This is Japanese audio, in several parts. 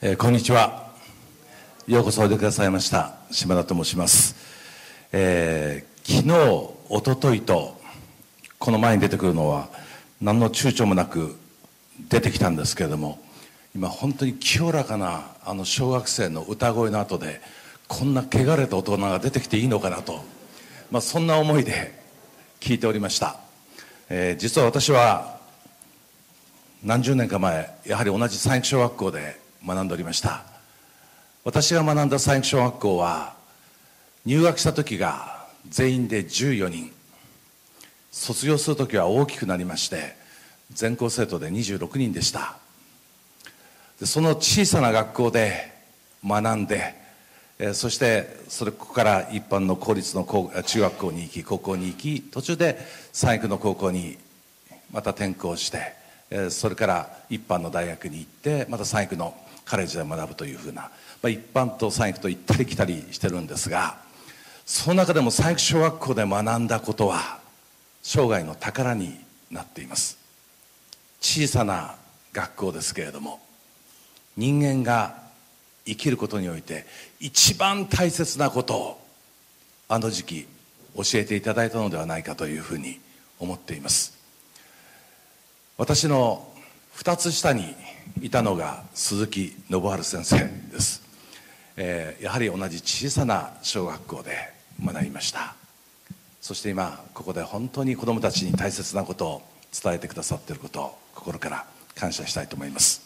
えーこんにちは。ようこそおいでくださいました。島田と申します、えー昨日おとといとこの前に出てくるのは何の躊躇もなく出てきたんですけれども今本当に清らかなあの小学生の歌声の後でこんな汚れた大人が出てきていいのかなと、まあ、そんな思いで聞いておりました、えー実は私は何十年か前やはり同じ三育小学校で学んでおりました。私が学んだ三育小学校は入学した時が全員で14人。卒業する時は大きくなりまして全校生徒で26人でした。でその小さな学校で学んでえそしてそれここから一般の公立の高中学校に行き高校に行き途中で三育の高校にまた転校してえそれから一般の大学に行ってまた三育のカレッジで学ぶというふうな、まあ、一般と三育と行ったり来たりしてるんですがその中でも三育小学校で学んだことは生涯の宝になっています。小さな学校ですけれども人間が生きることにおいて一番大切なことをあの時期教えていただいたのではないかというふうに思っています。私の2つ下にいたのが鈴木信春先生です、えーやはり同じ小さな小学校で学びました。そして今ここで本当に子どもたちに大切なことを伝えてくださっていることを心から感謝したいと思います、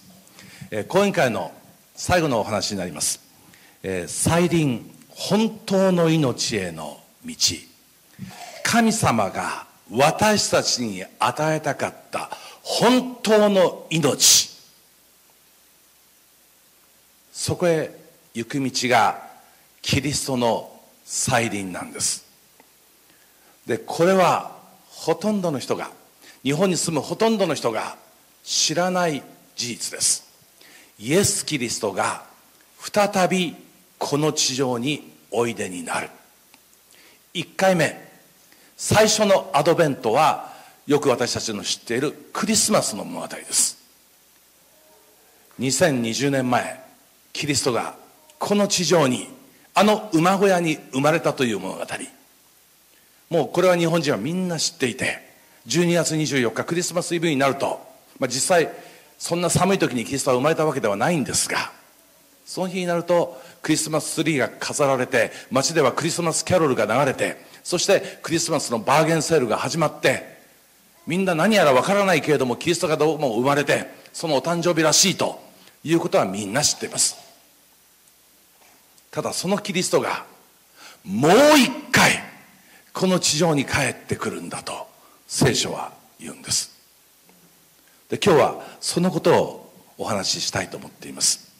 えー講演会の最後のお話になります、えー再臨本当の命への道。神様が私たちに与えたかった本当の命。そこへ行く道がキリストの再臨なんです。でこれはほとんどの人が日本に住むほとんどの人が知らない事実です。イエス・キリストが再びこの地上においでになる。1回目最初のアドベントはよく私たちの知っているクリスマスの物語です。2020年前キリストがこの地上にあの馬小屋に生まれたという物語。もうこれは日本人はみんな知っていて12月24日クリスマスイブになると、まあ、実際そんな寒い時にキリストは生まれたわけではないんですがその日になるとクリスマスツリーが飾られて街ではクリスマスキャロルが流れてそしてクリスマスのバーゲンセールが始まってみんな何やらわからないけれどもキリストがどうも生まれてそのお誕生日らしいということはみんな知っています。ただそのキリストがもう一回この地上に帰ってくるんだと聖書は言うんです。で今日はそのことをお話ししたいと思っています。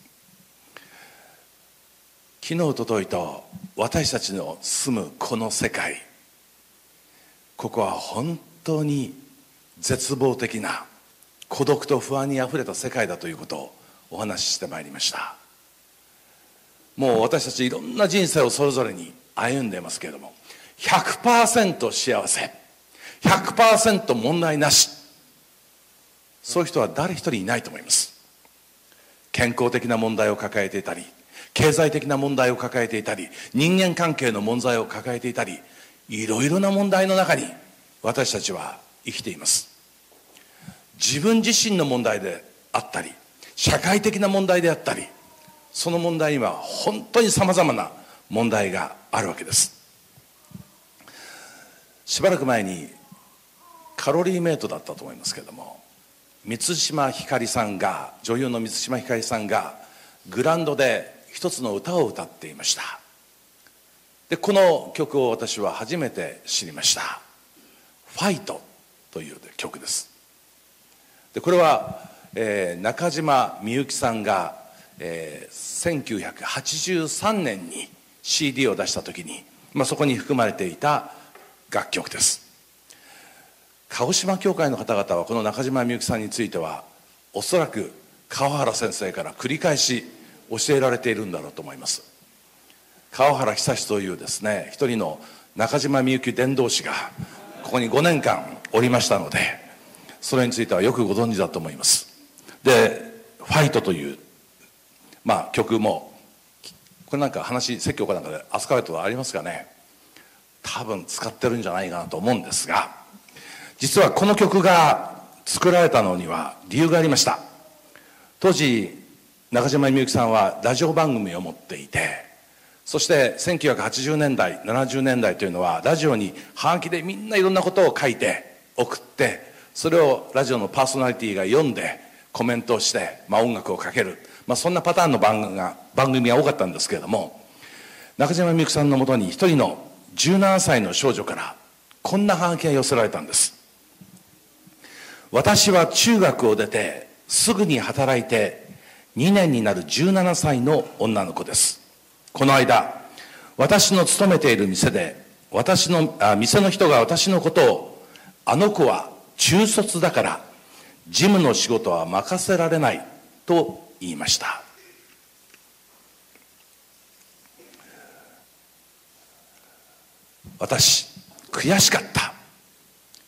昨日おとといと私たちの住むこの世界ここは本当に絶望的な孤独と不安にあふれた世界だということをお話ししてまいりました。もう私たちいろんな人生をそれぞれに歩んでますけれども100%幸せ。100%問題なし。そういう人は誰一人いないと思います。健康的な問題を抱えていたり経済的な問題を抱えていたり人間関係の問題を抱えていたりいろいろな問題の中に私たちは生きています。自分自身の問題であったり社会的な問題であったりその問題には本当にさまざまな問題があるわけです。しばらく前にカロリーメイトだったと思いますけれども満島ひかりさんが女優の満島ひかりさんがグランドで一つの歌を歌っていました。でこの曲を私は初めて知りました「ファイト」という曲です。でこれは、えー中島みゆきさんが、えー1983年に CD を出した時に、まあ、そこに含まれていた楽曲です。鹿児島教会の方々はこの中島みゆきさんについてはおそらく川原先生から繰り返し教えられているんだろうと思います。川原久志というですね一人の中島みゆき伝道師がここに5年間おりましたのでそれについてはよくご存知だと思います。で「ファイト」というまあ曲も。これなんか話説教かなんかで扱われたことありますかね。多分使ってるんじゃないかなと思うんですが。実はこの曲が作られたのには理由がありました。当時中島みゆきさんはラジオ番組を持っていてそして1980年代70年代というのはラジオにはがきでみんないろんなことを書いて送ってそれをラジオのパーソナリティが読んでコメントをして、まあ、音楽をかける、まあ、そんなパターンの番組が番組が多かったんですけれども中島みゆきさんのもとに一人の17歳の少女からこんなはがきが寄せられたんです。私は中学を出てすぐに働いて2年になる17歳の女の子です。この間私の勤めている店で私のあ店の人が私のことをあの子は中卒だから事務の仕事は任せられないと言いました。私悔しかった。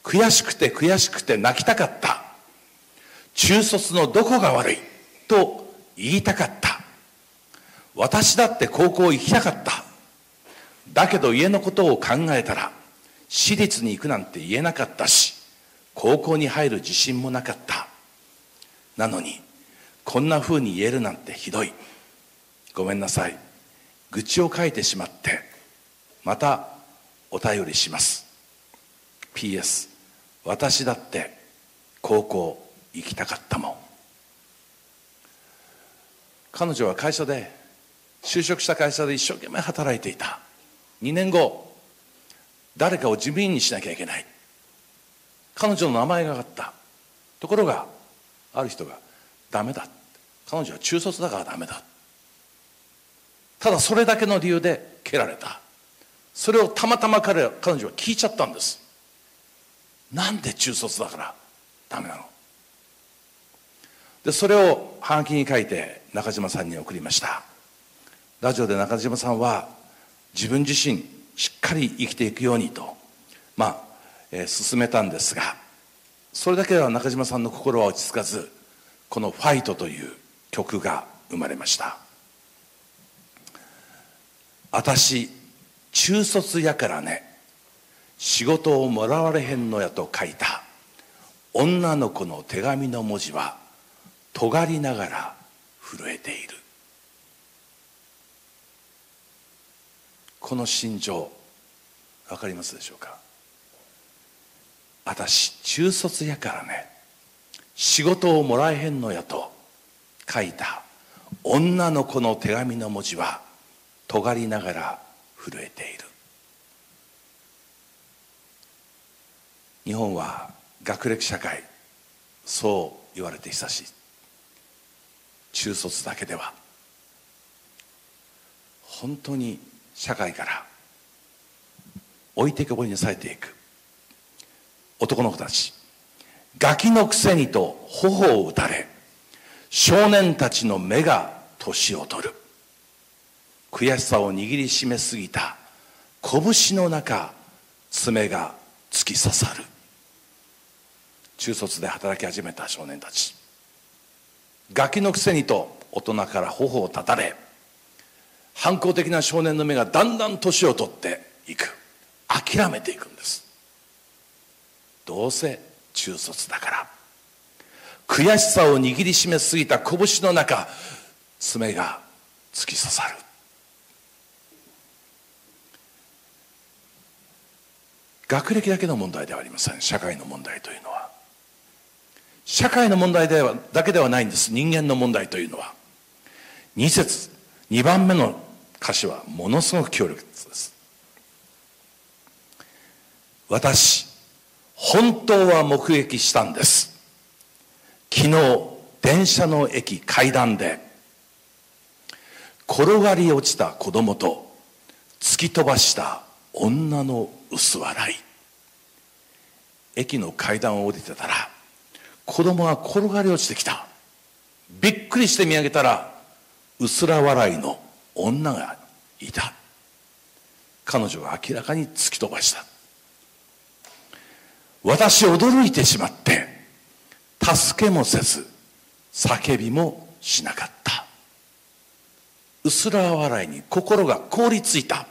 悔しくて悔しくて泣きたかった。中卒のどこが悪い？と言いたかった。私だって高校行きたかった。だけど家のことを考えたら私立に行くなんて言えなかったし高校に入る自信もなかった。なのにこんな風に言えるなんてひどい。ごめんなさい。愚痴を書いてしまってまたお便りします。PS 私だって高校行きたかったもん。彼女は会社で就職した会社で一生懸命働いていた。2年後誰かを事務員にしなきゃいけない。彼女の名前が上がった。ところがある人がダメだ彼女は中卒だからダメだ。ただそれだけの理由で蹴られた。それをたまたま彼彼女は聞いちゃったんです。なんで中卒だからダメなの？でそれをはがきに書いて中島さんに送りました。ラジオで中島さんは自分自身しっかり生きていくようにとまあ、えー、進めたんですがそれだけでは中島さんの心は落ち着かずこの「ファイト」という曲が生まれました。私中卒やからね仕事をもらわれへんのやと書いた女の子の手紙の文字は尖りながら震えている。この心情分かりますでしょうか？私中卒やからね仕事をもらえへんのやと書いた。女の子の手紙の文字は尖りながら震えている。日本は学歴社会。そう言われて久しい中卒だけでは。本当に社会から置いてけぼりにされていく。男の子たち。ガキのくせにと頬を打たれ。少年たちの目が年を取る。悔しさを握りしめすぎた拳の中爪が突き刺さる。中卒で働き始めた少年たち。ガキのくせにと大人から頬を立たれ反抗的な少年の目がだんだん年を取っていく。諦めていくんです。どうせ中卒だから。悔しさを握りしめすぎた拳の中爪が突き刺さる。学歴だけの問題ではありません。社会の問題というのは。社会の問題ではだけではないんです。人間の問題というのは。2節2番目の歌詞はものすごく強力です。私本当は目撃したんです。昨日電車の駅階段で転がり落ちた子供と突き飛ばした女の薄笑い。駅の階段を降りてたら子供が転がり落ちてきた。びっくりして見上げたら薄ら笑いの女がいた。彼女が明らかに突き飛ばした。私驚いてしまって助けもせず叫びもしなかった。薄ら笑いに心が凍りついた。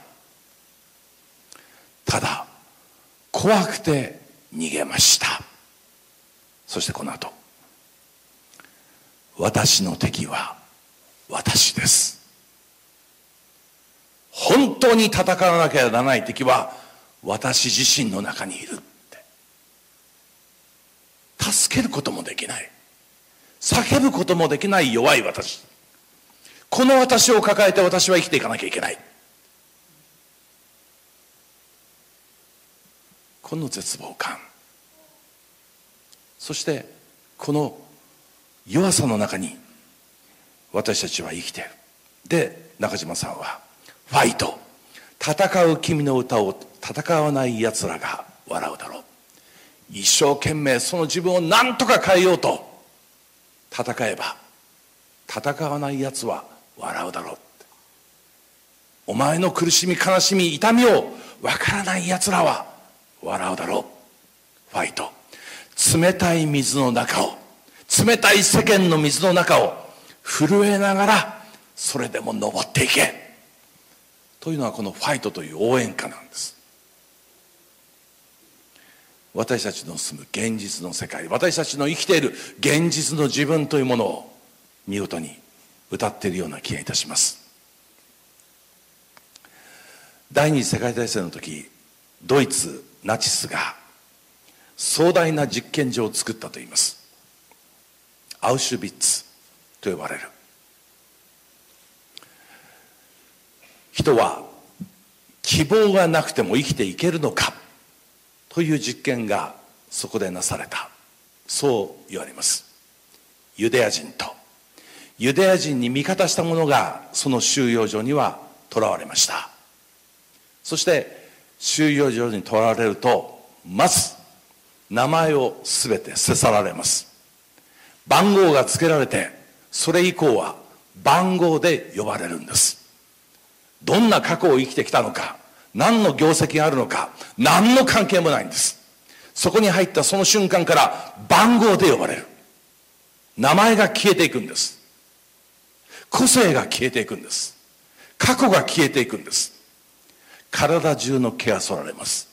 ただ怖くて逃げました。そしてこの後私の敵は私です。本当に戦わなければならない敵は私自身の中にいる。助けることもできない。叫ぶこともできない弱い私。この私を抱えて私は生きていかなきゃいけない。この絶望感。そしてこの弱さの中に私たちは生きている。で中島さんは「ファイト。戦う君の歌を戦わないやつらが笑うだろう」一生懸命その自分を何とか変えようと戦えば戦わないやつは笑うだろうお前の苦しみ悲しみ痛みを分からないやつらは笑うだろう。ファイト。冷たい水の中を冷たい世間の水の中を震えながらそれでも登っていけ。というのはこのファイトという応援歌なんです。私たちの住む現実の世界私たちの生きている現実の自分というものを見事に歌っているような気がいたします。第二次世界大戦の時ドイツナチスが壮大な実験場を作ったといいます。アウシュビッツと呼ばれる。人は希望がなくても生きていけるのか。という実験がそこでなされた。そう言われます。ユダヤ人と。ユダヤ人に味方した者がその収容所には囚われました。そして収容所に囚われるとまず名前を全て捨て去られます。番号が付けられてそれ以降は番号で呼ばれるんです。どんな過去を生きてきたのか何の業績があるのか何の関係もないんです。そこに入ったその瞬間から番号で呼ばれる。名前が消えていくんです。個性が消えていくんです。過去が消えていくんです。体中の毛が剃られます。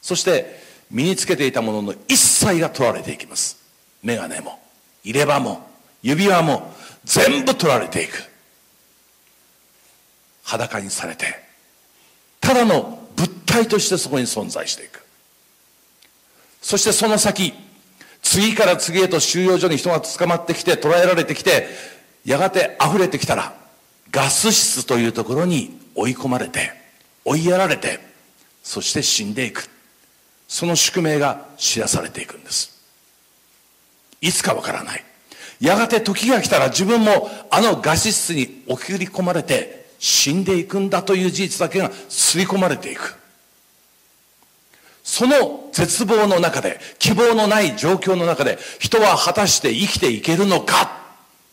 そして身につけていたものの一切が取られていきます。眼鏡も入れ歯も指輪も全部取られていく。裸にされてただの物体としてそこに存在していく。そしてその先次から次へと収容所に人が捕まってきて捕らえられてきてやがて溢れてきたらガス室というところに追い込まれて追いやられてそして死んでいく。その宿命が知らされていくんです。いつかわからない。やがて時が来たら自分もあのガス室に送り込まれて死んでいくんだという事実だけが刷り込まれていく。その絶望の中で希望のない状況の中で人は果たして生きていけるのか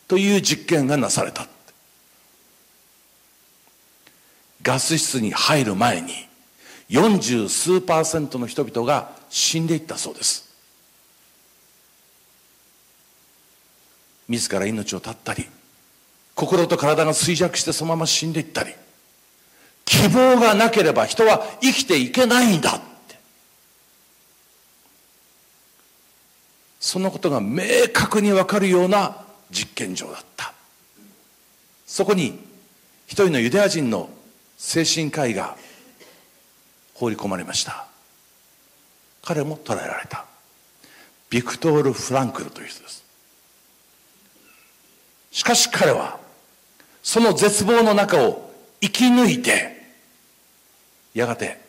という実験がなされた。ガス室に入る前に40数パーセントの人々が死んでいったそうです。自ら命を絶ったり心と体が衰弱してそのまま死んでいったり希望がなければ人は生きていけないんだって。そのことが明確に分かるような実験場だった。そこに一人のユダヤ人の精神科医が放り込まれました。彼も捕らえられた。ビクトール・フランクルという人です。しかし彼はその絶望の中を生き抜いてやがて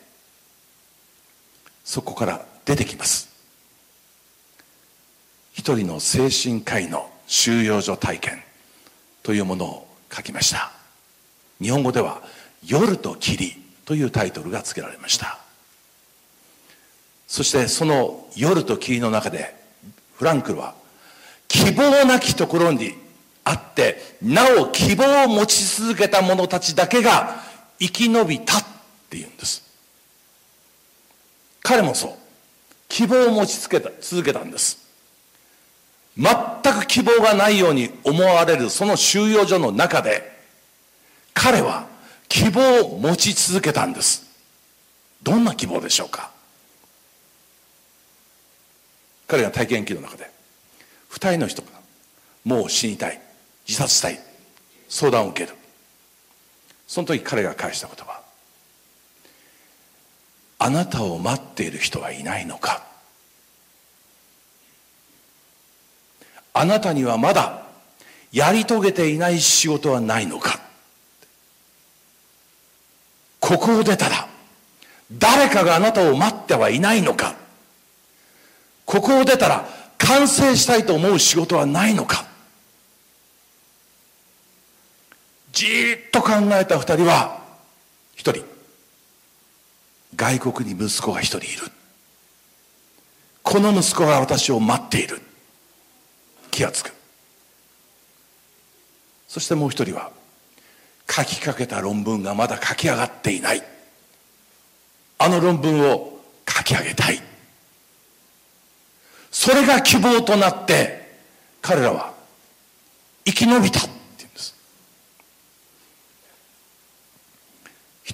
そこから出てきます。一人の精神科医の収容所体験というものを書きました。日本語では「夜と霧」というタイトルが付けられました。そしてその「夜と霧」の中でフランクルは希望なきところにあってなお希望を持ち続けた者たちだけが生き延びたっていうんです。彼もそう。希望を持ち続けた続けたんです。全く希望がないように思われるその収容所の中で彼は希望を持ち続けたんです。どんな希望でしょうか。彼が体験記の中で二人の人がもう死にたい。自殺したい。相談を受ける。その時彼が返した言葉。あなたを待っている人はいないのか。あなたにはまだやり遂げていない仕事はないのか。ここを出たら誰かがあなたを待ってはいないのか。ここを出たら完成したいと思う仕事はないのか。じっと考えた二人は一人外国に息子が一人いる。この息子が私を待っている。気がつく。そしてもう一人は書きかけた論文がまだ書き上がっていない。あの論文を書き上げたい。それが希望となって彼らは生き延びたっていうんです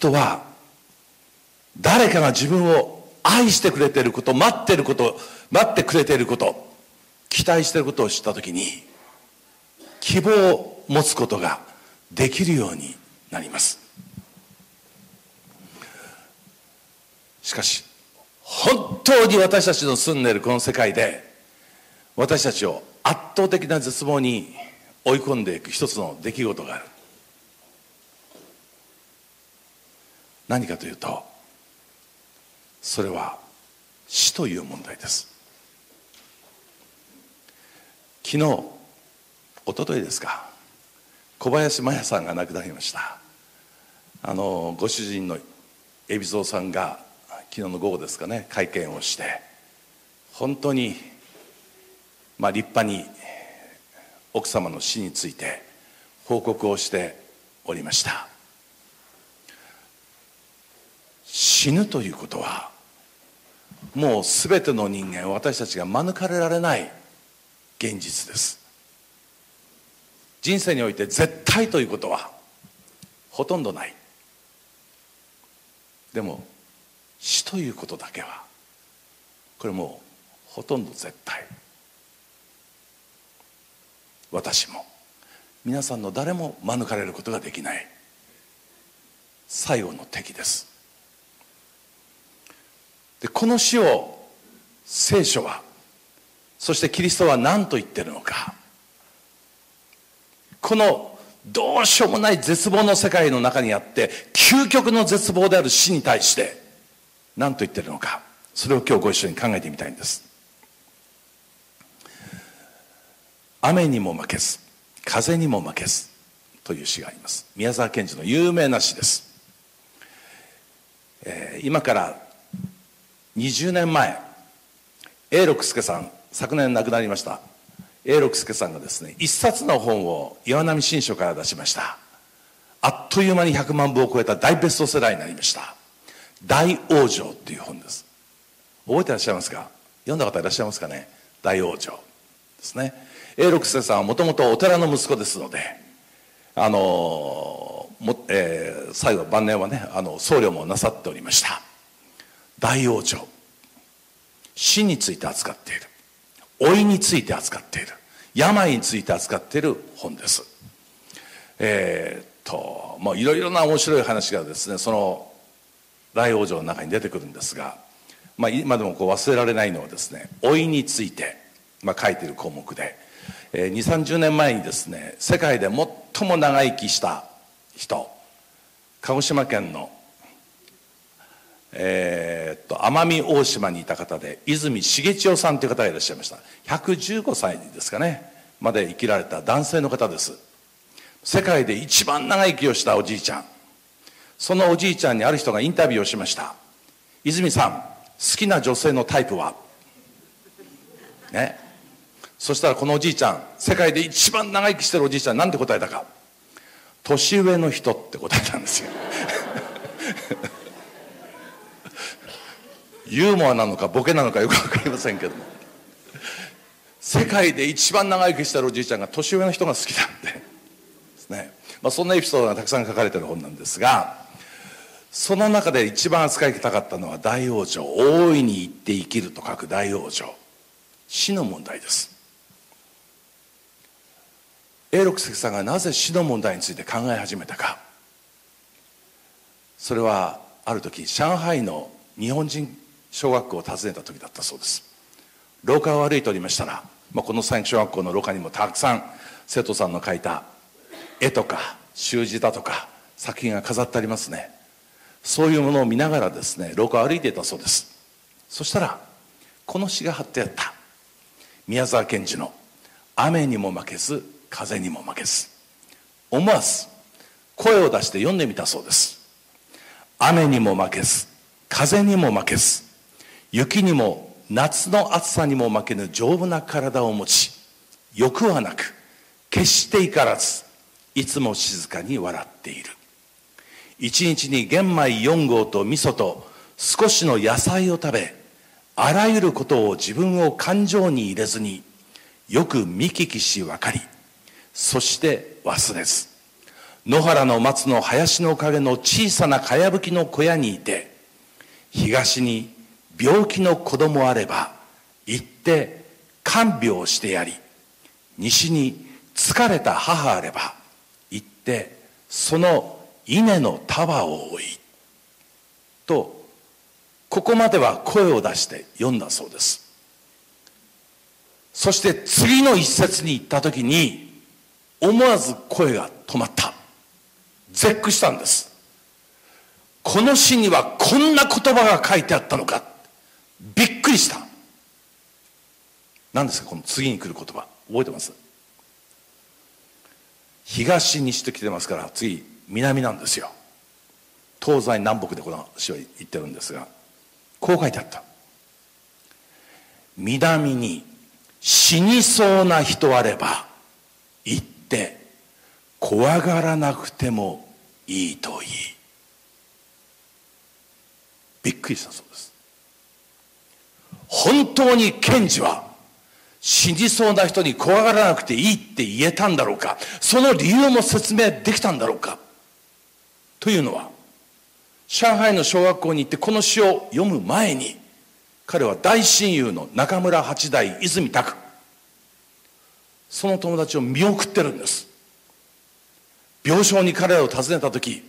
人は誰かが自分を愛してくれていること待ってること待ってくれていること期待していることを知った時に希望を持つことができるようになります。しかし本当に私たちの住んでいるこの世界で私たちを圧倒的な絶望に追い込んでいく一つの出来事がある。何かというとそれは死という問題です。昨日一昨日ですか小林麻也さんが亡くなりました。あのご主人の海老蔵さんが昨日の午後ですかね会見をして本当にまあ立派に奥様の死について報告をしておりました。死ぬということはもう全ての人間私たちが免れられない現実です。人生において絶対ということはほとんどない。でも死ということだけはこれもうほとんど絶対。私も皆さんの誰も免れることができない最後の敵です。でこの死を聖書はそしてキリストは何と言ってるのか。このどうしようもない絶望の世界の中にあって究極の絶望である死に対して何と言ってるのか。それを今日ご一緒に考えてみたいんです。雨にも負けず風にも負けずという詩があります。宮沢賢治の有名な詩です、えー、今から20年前永六輔さん昨年亡くなりました。永六輔さんがですね一冊の本を岩波新書から出しました。あっという間に100万部を超えた大ベストセラーになりました「大往生」っていう本です。覚えてらっしゃいますか？読んだ方いらっしゃいますかね？大往生ですね。永六輔さんはもともとお寺の息子ですのであのも、えー、最後晩年はねあの僧侶もなさっておりました。大往生死について扱っている。老いについて扱っている。病について扱っている本です。えー、っとまあいろいろな面白い話がですねその大往生の中に出てくるんですが、まあ、今でもこう忘れられないのはですね老いについて、まあ、書いている項目で、えー、2 3 0年前にですね世界で最も長生きした人鹿児島県のえー、っと奄美大島にいた方で泉重千代さんという方がいらっしゃいました。115歳ですかね。まで生きられた男性の方です。世界で一番長生きをしたおじいちゃん。そのおじいちゃんにある人がインタビューをしました。泉さん好きな女性のタイプは？ね。そしたらこのおじいちゃん世界で一番長生きしてるおじいちゃん何て答えたか？年上の人って答えたんですよ。ユーモアなのかボケなのかよく分かりませんけども。世界で一番長生きしてるおじいちゃんが年上の人が好きなんで。ですね。まあ、そんなエピソードがたくさん書かれてる本なんですがその中で一番扱いたかったのは大往生大いに言って生きると書く大往生死の問題です。永六関さんがなぜ死の問題について考え始めたか。それはある時上海の日本人小学校を訪ねた時だったそうです。廊下を歩いておりましたら、まあ、この三育小学校の廊下にもたくさん生徒さんの描いた絵とか習字だとか作品が飾ってありますね。そういうものを見ながらですね廊下を歩いていたそうです。そしたらこの詩が貼ってあった。宮沢賢治の「雨にも負けず風にも負けず」思わず声を出して読んでみたそうです。雨にも負けず風にも負けず。雪にも夏の暑さにも負けぬ丈夫な体を持ち欲はなく決して怒らずいつも静かに笑っている。一日に玄米4合と味噌と少しの野菜を食べあらゆることを自分を感情に入れずによく見聞きし分かりそして忘れず。野原の松の林の陰の小さなかやぶきの小屋にいて東に病気の子供あれば行って看病してやり西に疲れた母あれば行ってその稲の束を追いとここまでは声を出して読んだそうです。そして次の一節に行った時に思わず声が止まった。絶句したんです。この詩にはこんな言葉が書いてあったのか。びっくりした。何ですかこの次に来る言葉。覚えてます？東西と来てますから次南なんですよ。東西南北でこの詩は言ってるんですがこう書いてあった。南に死にそうな人あれば行って怖がらなくてもいいといい。びっくりしたそうです。本当に検事は死にそうな人に怖がらなくていいって言えたんだろうか。その理由も説明できたんだろうか。というのは上海の小学校に行ってこの詩を読む前に彼は大親友の中村八大泉拓その友達を見送ってるんです。病床に彼らを訪ねた時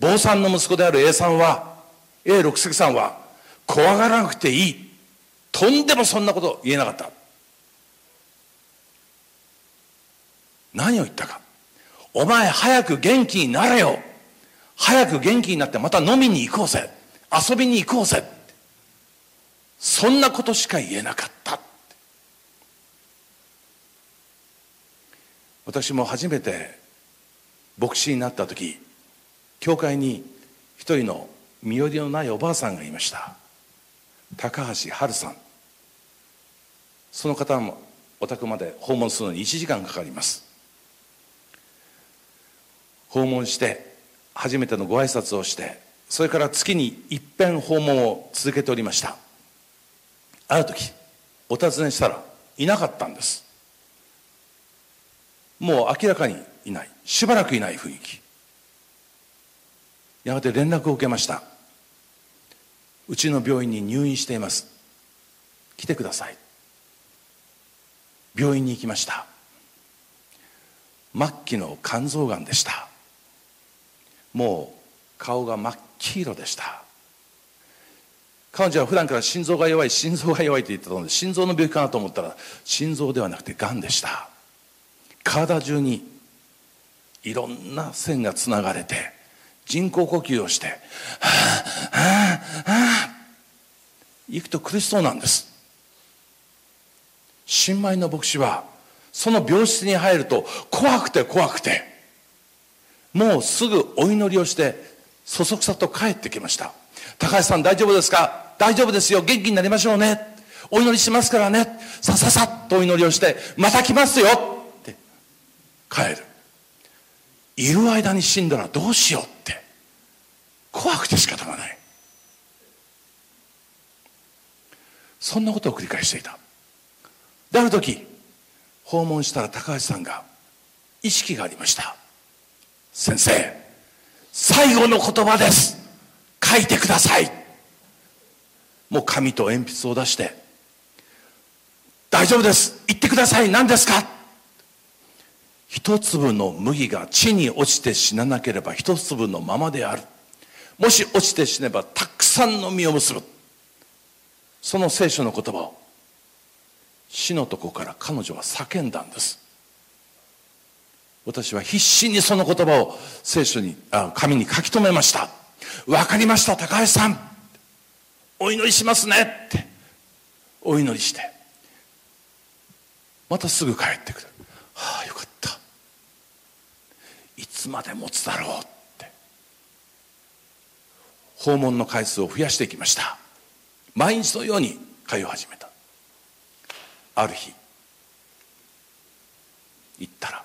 坊さんの息子である A さんは A 六関さんは怖がらなくていい。とんでもそんなこと言えなかった。何を言ったか。お前早く元気になれよ。早く元気になってまた飲みに行こうぜ。遊びに行こうぜ。そんなことしか言えなかった。私も初めて牧師になった時教会に一人の身寄りのないおばあさんがいました。高橋春さん。その方もお宅まで訪問するのに1時間かかります。訪問して初めてのご挨拶をしてそれから月に一遍訪問を続けておりました。ある時お尋ねしたらいなかったんです。もう明らかにいない。しばらくいない雰囲気。やがて連絡を受けました。うちの病院に入院しています。来てください。病院に行きました。末期の肝臓がんでした。もう顔が真っ黄色でした。彼女は普段から心臓が弱い心臓が弱いと言ってたので心臓の病気かなと思ったら心臓ではなくてがんでした。体中にいろんな線がつながれて人工呼吸をしてはあはあはあ行くと苦しそうなんです。新米の牧師はその病室に入ると怖くて怖くてもうすぐお祈りをしてそそくさと帰ってきました。高橋さん大丈夫ですか？大丈夫ですよ。元気になりましょうね。お祈りしますからね。さささっとお祈りをしてまた来ますよ。って帰る。いる間に死んだらどうしようって。怖くて仕方がない。そんなことを繰り返していた。である時訪問したら高橋さんが意識がありました。先生最後の言葉です。書いてください。もう紙と鉛筆を出して大丈夫です。言ってください。何ですか？一粒の麦が地に落ちて死ななければ一粒のままである。もし落ちて死ねばたくさんの実を結ぶ。その聖書の言葉を死のとこから彼女は叫んだんです。私は必死にその言葉を聖書にあ紙に書き留めました。分かりました高橋さん。お祈りしますねって。お祈りして。またすぐ帰ってくる。はあよかった。いつまで持つだろうって。訪問の回数を増やしていきました。毎日のように通い始めた。ある日行ったら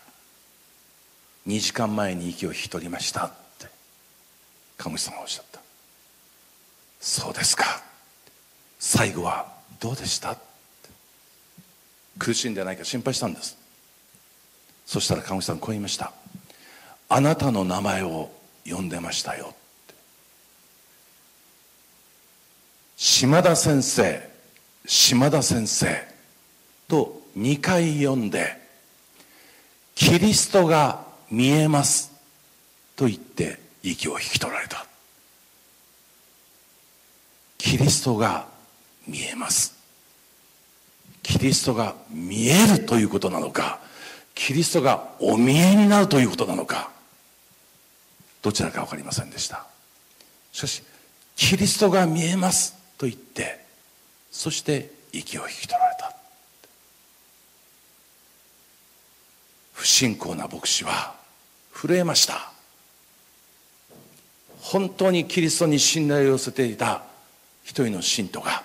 2時間前に息を引き取りましたって看護師さんがおっしゃった。そうですか。最後はどうでした？って。苦しんでないか心配したんです。そしたら看護師さんこう言いました。あなたの名前を呼んでましたよ島田先生島田先生。と2回呼んでキリストが見えますと言って息を引き取られた。キリストが見えます。キリストが見えるということなのかキリストがお見えになるということなのかどちらか分かりませんでした。しかしキリストが見えますと言ってそして息を引き取られた。不信仰な牧師は震えました。本当にキリストに信頼を寄せていた一人の信徒が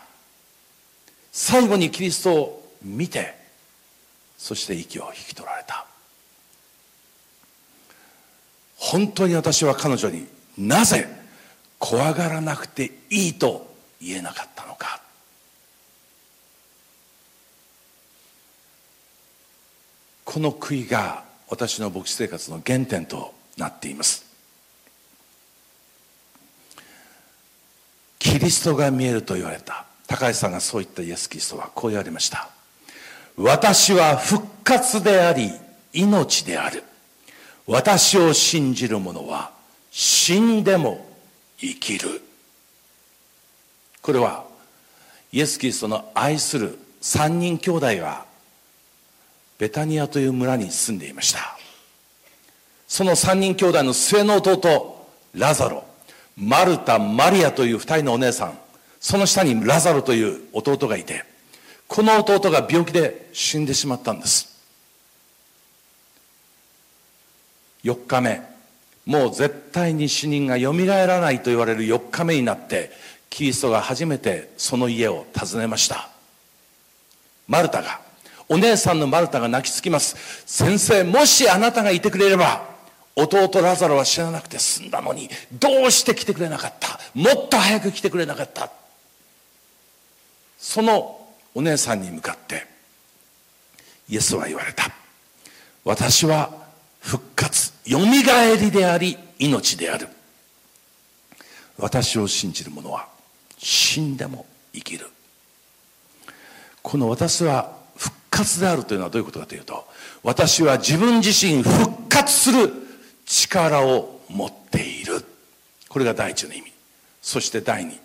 最後にキリストを見てそして息を引き取られた。本当に私は彼女になぜ怖がらなくていいと言えなかったのか。この悔いが私の牧師生活の原点となっています。キリストが見えると言われた。高橋さんがそう言ったイエス・キリストはこう言われました。私は復活であり命である。私を信じる者は死んでも生きる。これはイエス・キリストの愛する三人兄弟がベタニアという村に住んでいました。その三人兄弟の末の弟ラザロ。マルタマリアという二人のお姉さん。その下にラザロという弟がいてこの弟が病気で死んでしまったんです。4日目。もう絶対に死人がよみがえらないと言われる4日目になってキリストが初めてその家を訪ねました。マルタがお姉さんのマルタが泣きつきます。先生もしあなたがいてくれれば弟ラザロは死ななくて済んだのにどうして来てくれなかった？もっと早く来てくれなかった？そのお姉さんに向かってイエスは言われた。私は復活よみがえりであり命である。私を信じる者は死んでも生きる。この私は活であるというのはどういうことかというと私は自分自身復活する力を持っている。これが第一の意味。そして第二。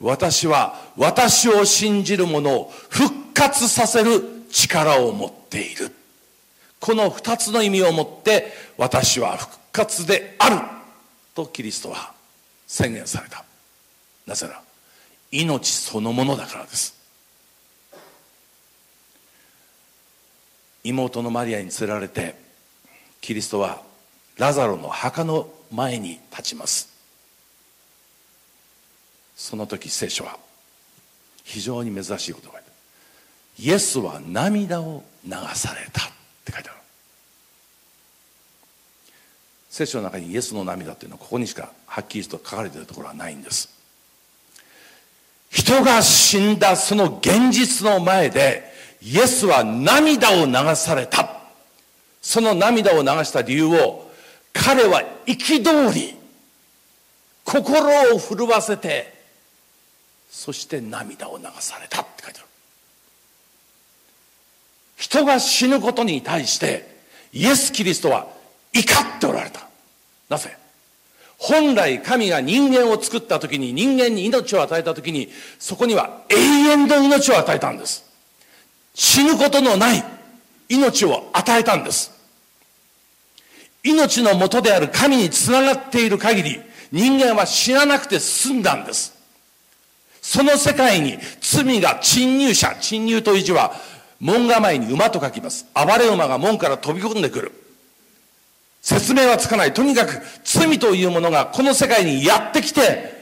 私は私を信じる者を復活させる力を持っている。この二つの意味を持って私は復活である。とキリストは宣言された。なぜなら命そのものだからです。妹のマリアに連れられてキリストはラザロの墓の前に立ちます。その時聖書は非常に珍しい言葉イエスは涙を流されたって書いてある。聖書の中にイエスの涙というのはここにしかはっきりと書かれているところはないんです。人が死んだその現実の前でイエスは涙を流された。その涙を流した理由を彼は憤り心を震わせてそして涙を流された。って書いてある。人が死ぬことに対してイエス・キリストは怒っておられた。なぜ？本来神が人間を作った時に人間に命を与えた時にそこには永遠の命を与えたんです。死ぬことのない命を与えたんです。命の元である神につながっている限り人間は死ななくて済んだんです。その世界に罪が侵入者侵入という字は門構えに馬と書きます。暴れ馬が門から飛び込んでくる。説明はつかない。とにかく罪というものがこの世界にやってきて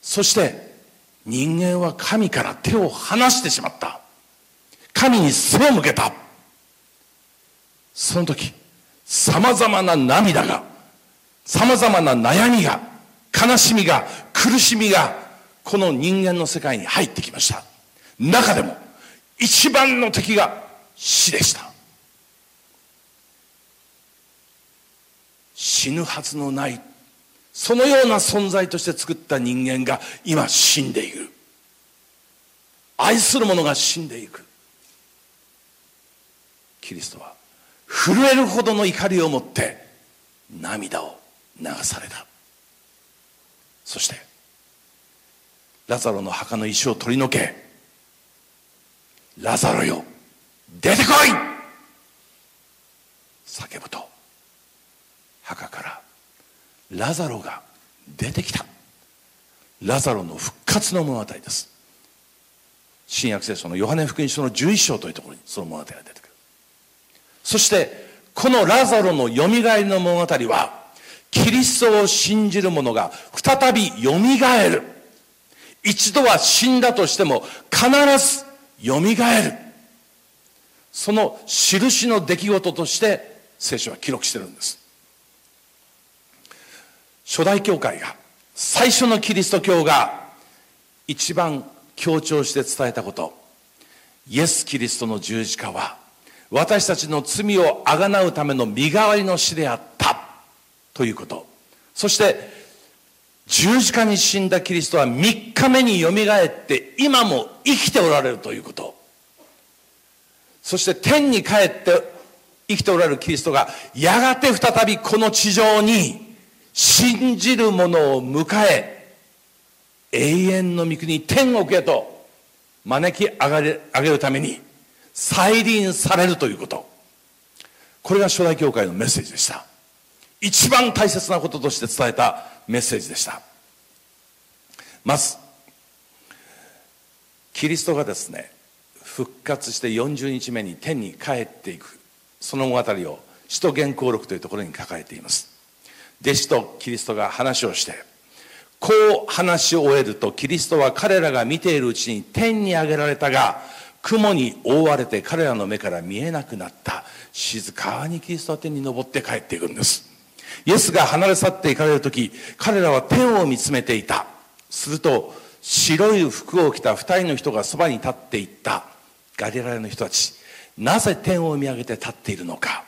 そして人間は神から手を離してしまった。神に背を向けた。その時さまざまな涙がさまざまな悩みが悲しみが苦しみがこの人間の世界に入ってきました。中でも一番の敵が死でした。死ぬはずのないそのような存在として作った人間が今死んでいる。愛する者が死んでいく。キリストは震えるほどの怒りを持って涙を流された。そしてラザロの墓の石を取り除けラザロよ出てこい!叫ぶと墓からラザロが出てきた。ラザロの復活の物語です。新約聖書のヨハネ福音書の11章というところにその物語が出てそしてこのラザロのよみがえりの物語はキリストを信じる者が再びよみがえる。一度は死んだとしても必ずよみがえる。その印の出来事として聖書は記録してるんです。初代教会が最初のキリスト教が一番強調して伝えたことイエス・キリストの十字架は私たちの罪をあがなうための身代わりの死であった。ということ。そして十字架に死んだキリストは3日目によみがえって今も生きておられるということ。そして天に帰って生きておられるキリストがやがて再びこの地上に信じる者を迎え永遠の御国天国へと招き上げるために再臨されるということ。これが初代教会のメッセージでした。一番大切なこととして伝えたメッセージでした。まずキリストがですね復活して40日目に天に帰っていくその物語を使徒原稿録というところに書かれています。弟子とキリストが話をしてこう話し終えるとキリストは彼らが見ているうちに天に上げられたが雲に覆われて彼らの目から見えなくなった。静かにキリストは天に昇って帰っていくんです。イエスが離れ去っていかれる時彼らは天を見つめていた。すると白い服を着た二人の人がそばに立っていった。ガリラヤの人たちなぜ天を見上げて立っているのか。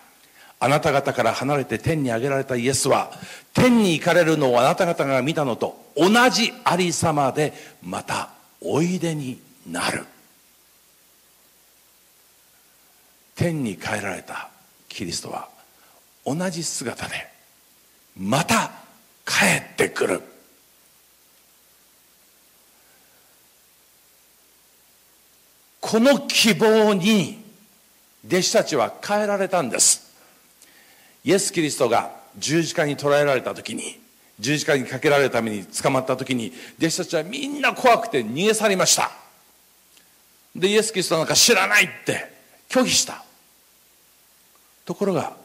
あなた方から離れて天に上げられたイエスは天に行かれるのをあなた方が見たのと同じありさまでまたおいでになる。天に帰られたキリストは同じ姿でまた帰ってくる。この希望に弟子たちは変えられたんです。イエス・キリストが十字架に捕らえられた時に十字架にかけられるために捕まった時に弟子たちはみんな怖くて逃げ去りました。でイエス・キリストなんか知らないって拒否した。ところが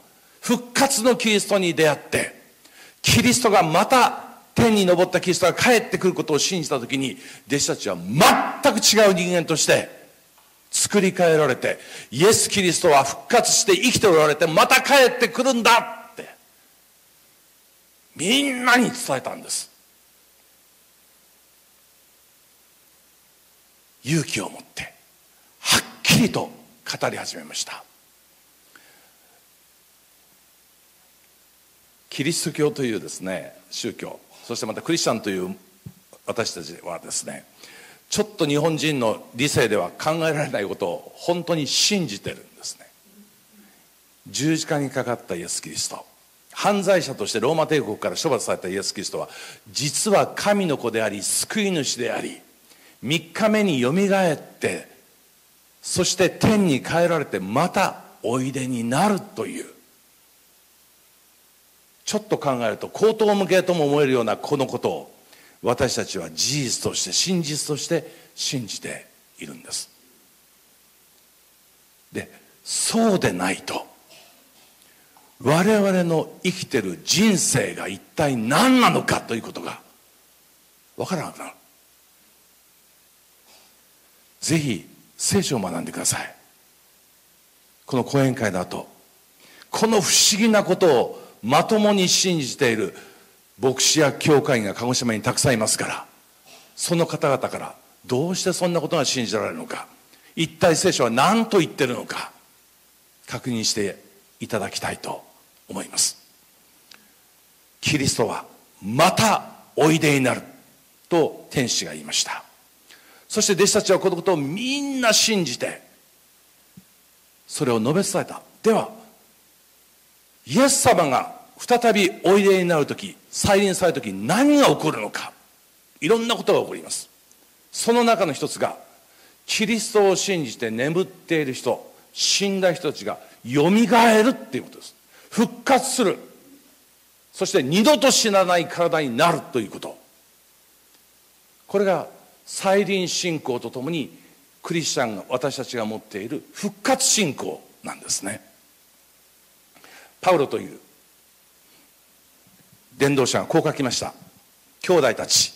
復活のキリストに出会ってキリストがまた天に昇ったキリストが帰ってくることを信じた時に弟子たちは全く違う人間として作り変えられてイエス・キリストは復活して生きておられてまた帰ってくるんだってみんなに伝えたんです。勇気を持ってはっきりと語り始めました。キリスト教というですね宗教そしてまたクリスチャンという私たちはですねちょっと日本人の理性では考えられないことを本当に信じてるんですね。十字架にかかったイエス・キリスト犯罪者としてローマ帝国から処罰されたイエス・キリストは実は神の子であり救い主であり3日目によみがえってそして天に帰られてまたおいでになるというちょっと考えると口頭向けとも思えるようなこのことを私たちは事実として真実として信じているんです。でそうでないと我々の生きてる人生が一体何なのかということが分からなくなる。ぜひ聖書を学んでください。この講演会の後この不思議なことをまともに信じている牧師や教会が鹿児島にたくさんいますからその方々からどうしてそんなことが信じられるのか一体聖書は何と言ってるのか確認していただきたいと思います。キリストはまたおいでになると天使が言いました。そして弟子たちはこのことをみんな信じてそれを述べ伝えた。ではイエス様が再びおいでになる時再臨される時何が起こるのか。いろんなことが起こります。その中の一つがキリストを信じて眠っている人死んだ人たちがよみがえるっていうことです。復活する。そして二度と死なない体になるということ。これが再臨信仰とともにクリスチャンが私たちが持っている復活信仰なんですね。パウロという伝道者がこう書きました。兄弟たち。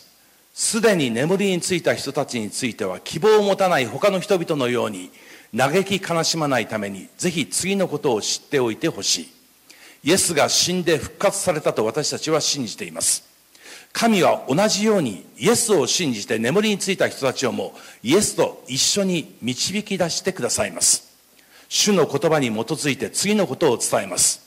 すでに眠りについた人たちについては希望を持たない他の人々のように嘆き悲しまないためにぜひ次のことを知っておいてほしい。イエスが死んで復活されたと私たちは信じています。神は同じようにイエスを信じて眠りについた人たちをもイエスと一緒に導き出してくださいます。主の言葉に基づいて次のことを伝えます。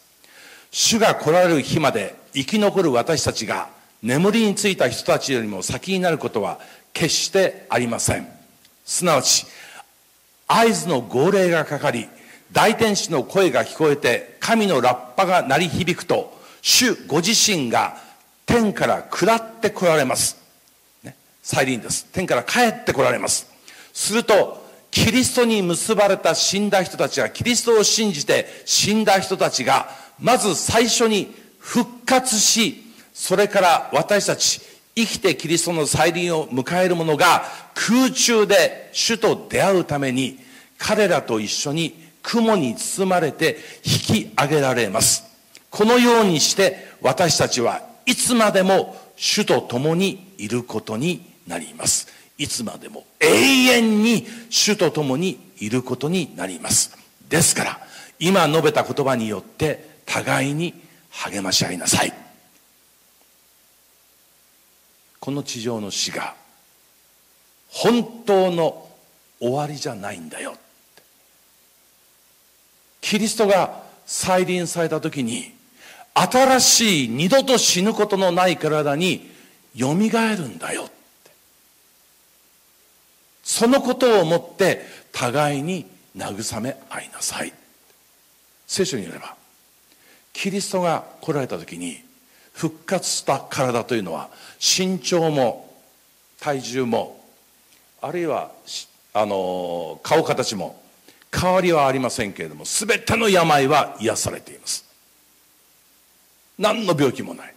主が来られる日まで生き残る私たちが眠りについた人たちよりも先になることは決してありません。すなわち合図の号令がかかり大天使の声が聞こえて神のラッパが鳴り響くと主ご自身が天から下ってこられます、ね、再臨です。天から帰ってこられます。するとキリストに結ばれた死んだ人たちがキリストを信じて死んだ人たちがまず最初に復活しそれから私たち生きてキリストの再臨を迎える者が空中で主と出会うために彼らと一緒に雲に包まれて引き上げられます。このようにして私たちはいつまでも主と共にいることになります。いつまでも永遠に主と共にいることになります。ですから今述べた言葉によって互いに励まし合いなさい。この地上の死が本当の終わりじゃないんだよキリストが再臨された時に新しい二度と死ぬことのない体によみがえるんだよそのことをもって互いに慰め合いなさい。聖書によればキリストが来られた時に復活した体というのは身長も体重もあるいはあの顔形も変わりはありませんけれども全ての病は癒されています。何の病気もない。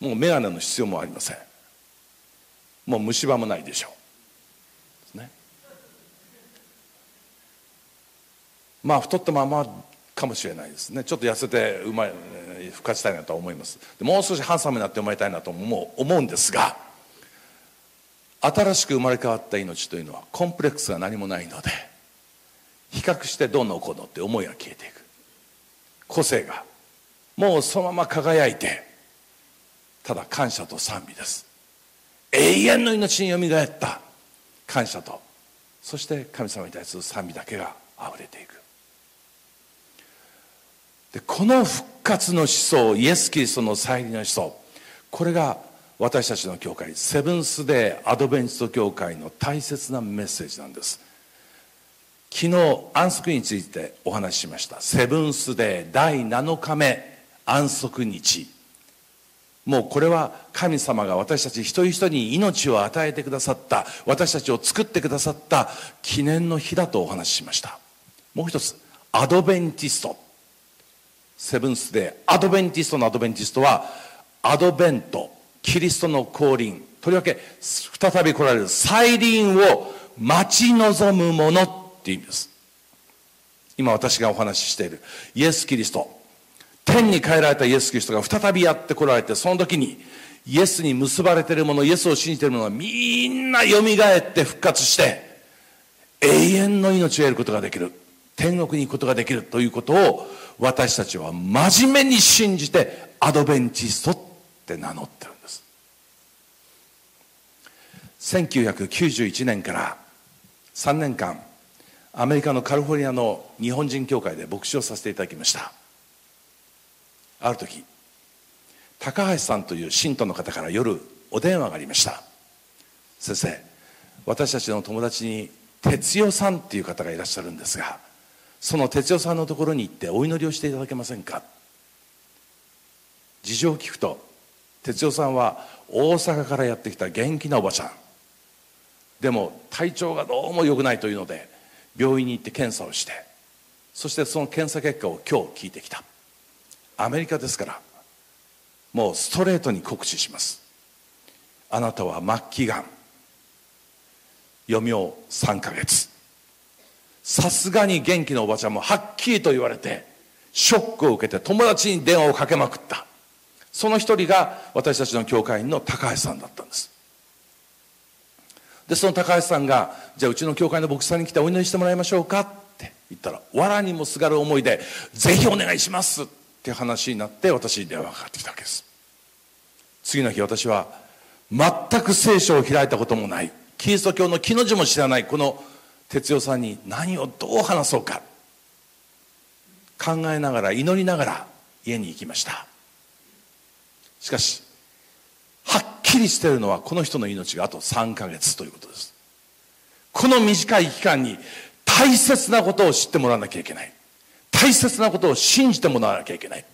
もう眼鏡の必要もありません。もう虫歯もないでしょう。ね。まあ太ったままかもしれないですね。ちょっと痩せてうまい復活したいなと思います。もう少しハンサムになって生まれたいなとも思うんですが新しく生まれ変わった命というのはコンプレックスが何もないので比較してどうのこうのって思いが消えていく。個性がもうそのまま輝いてただ感謝と賛美です。永遠の命によみがえった感謝とそして神様に対する賛美だけがあふれていく。でこの復活の思想イエス・キリストの再臨の思想これが私たちの教会セブンス・デー・アドベンチスト教会の大切なメッセージなんです。昨日安息についてお話ししました。セブンス・デー第7日目安息日。もうこれは神様が私たち一人一人に命を与えてくださった。私たちを作ってくださった記念の日だとお話ししました。もう一つアドベンティスト。セブンスデーアドベンティストのアドベンティストはアドベントキリストの降臨。とりわけ再び来られる再臨を待ち望むものっていう意味です。今私がお話ししているイエス・キリスト。天に帰られたイエス・キリストが再びやって来られてその時にイエスに結ばれている者イエスを信じている者はみんなよみがえって復活して永遠の命を得ることができる。天国に行くことができるということを私たちは真面目に信じてアドベンチストって名乗ってるんです。1991年から3年間アメリカのカリフォルニアの日本人協会で牧師をさせていただきました。ある時高橋さんという信徒の方から夜お電話がありました。先生私たちの友達に哲代さんっていう方がいらっしゃるんですがその哲代さんのところに行ってお祈りをしていただけませんか？事情を聞くと哲代さんは大阪からやってきた元気なおばちゃん。でも体調がどうも良くないというので病院に行って検査をしてそしてその検査結果を今日聞いてきた。アメリカですからもうストレートに告知します。あなたは末期がん。余命3ヶ月。さすがに元気なおばちゃんもはっきりと言われてショックを受けて友達に電話をかけまくった。その一人が私たちの教会員の高橋さんだったんです。でその高橋さんがじゃあうちの教会の牧師さんに来てお祈りしてもらいましょうかって言ったら藁にもすがる思いでぜひお願いしますって話になって私に電話がかかってきたわけです。次の日私は全く聖書を開いたこともないキリスト教の木の字も知らないこの哲代さんに何をどう話そうか。考えながら祈りながら家に行きました。しかしはっきりしてるのはこの人の命があと3ヶ月ということです。この短い期間に大切なことを知ってもらわなきゃいけない。大切なことを信じてもらわなきゃいけない。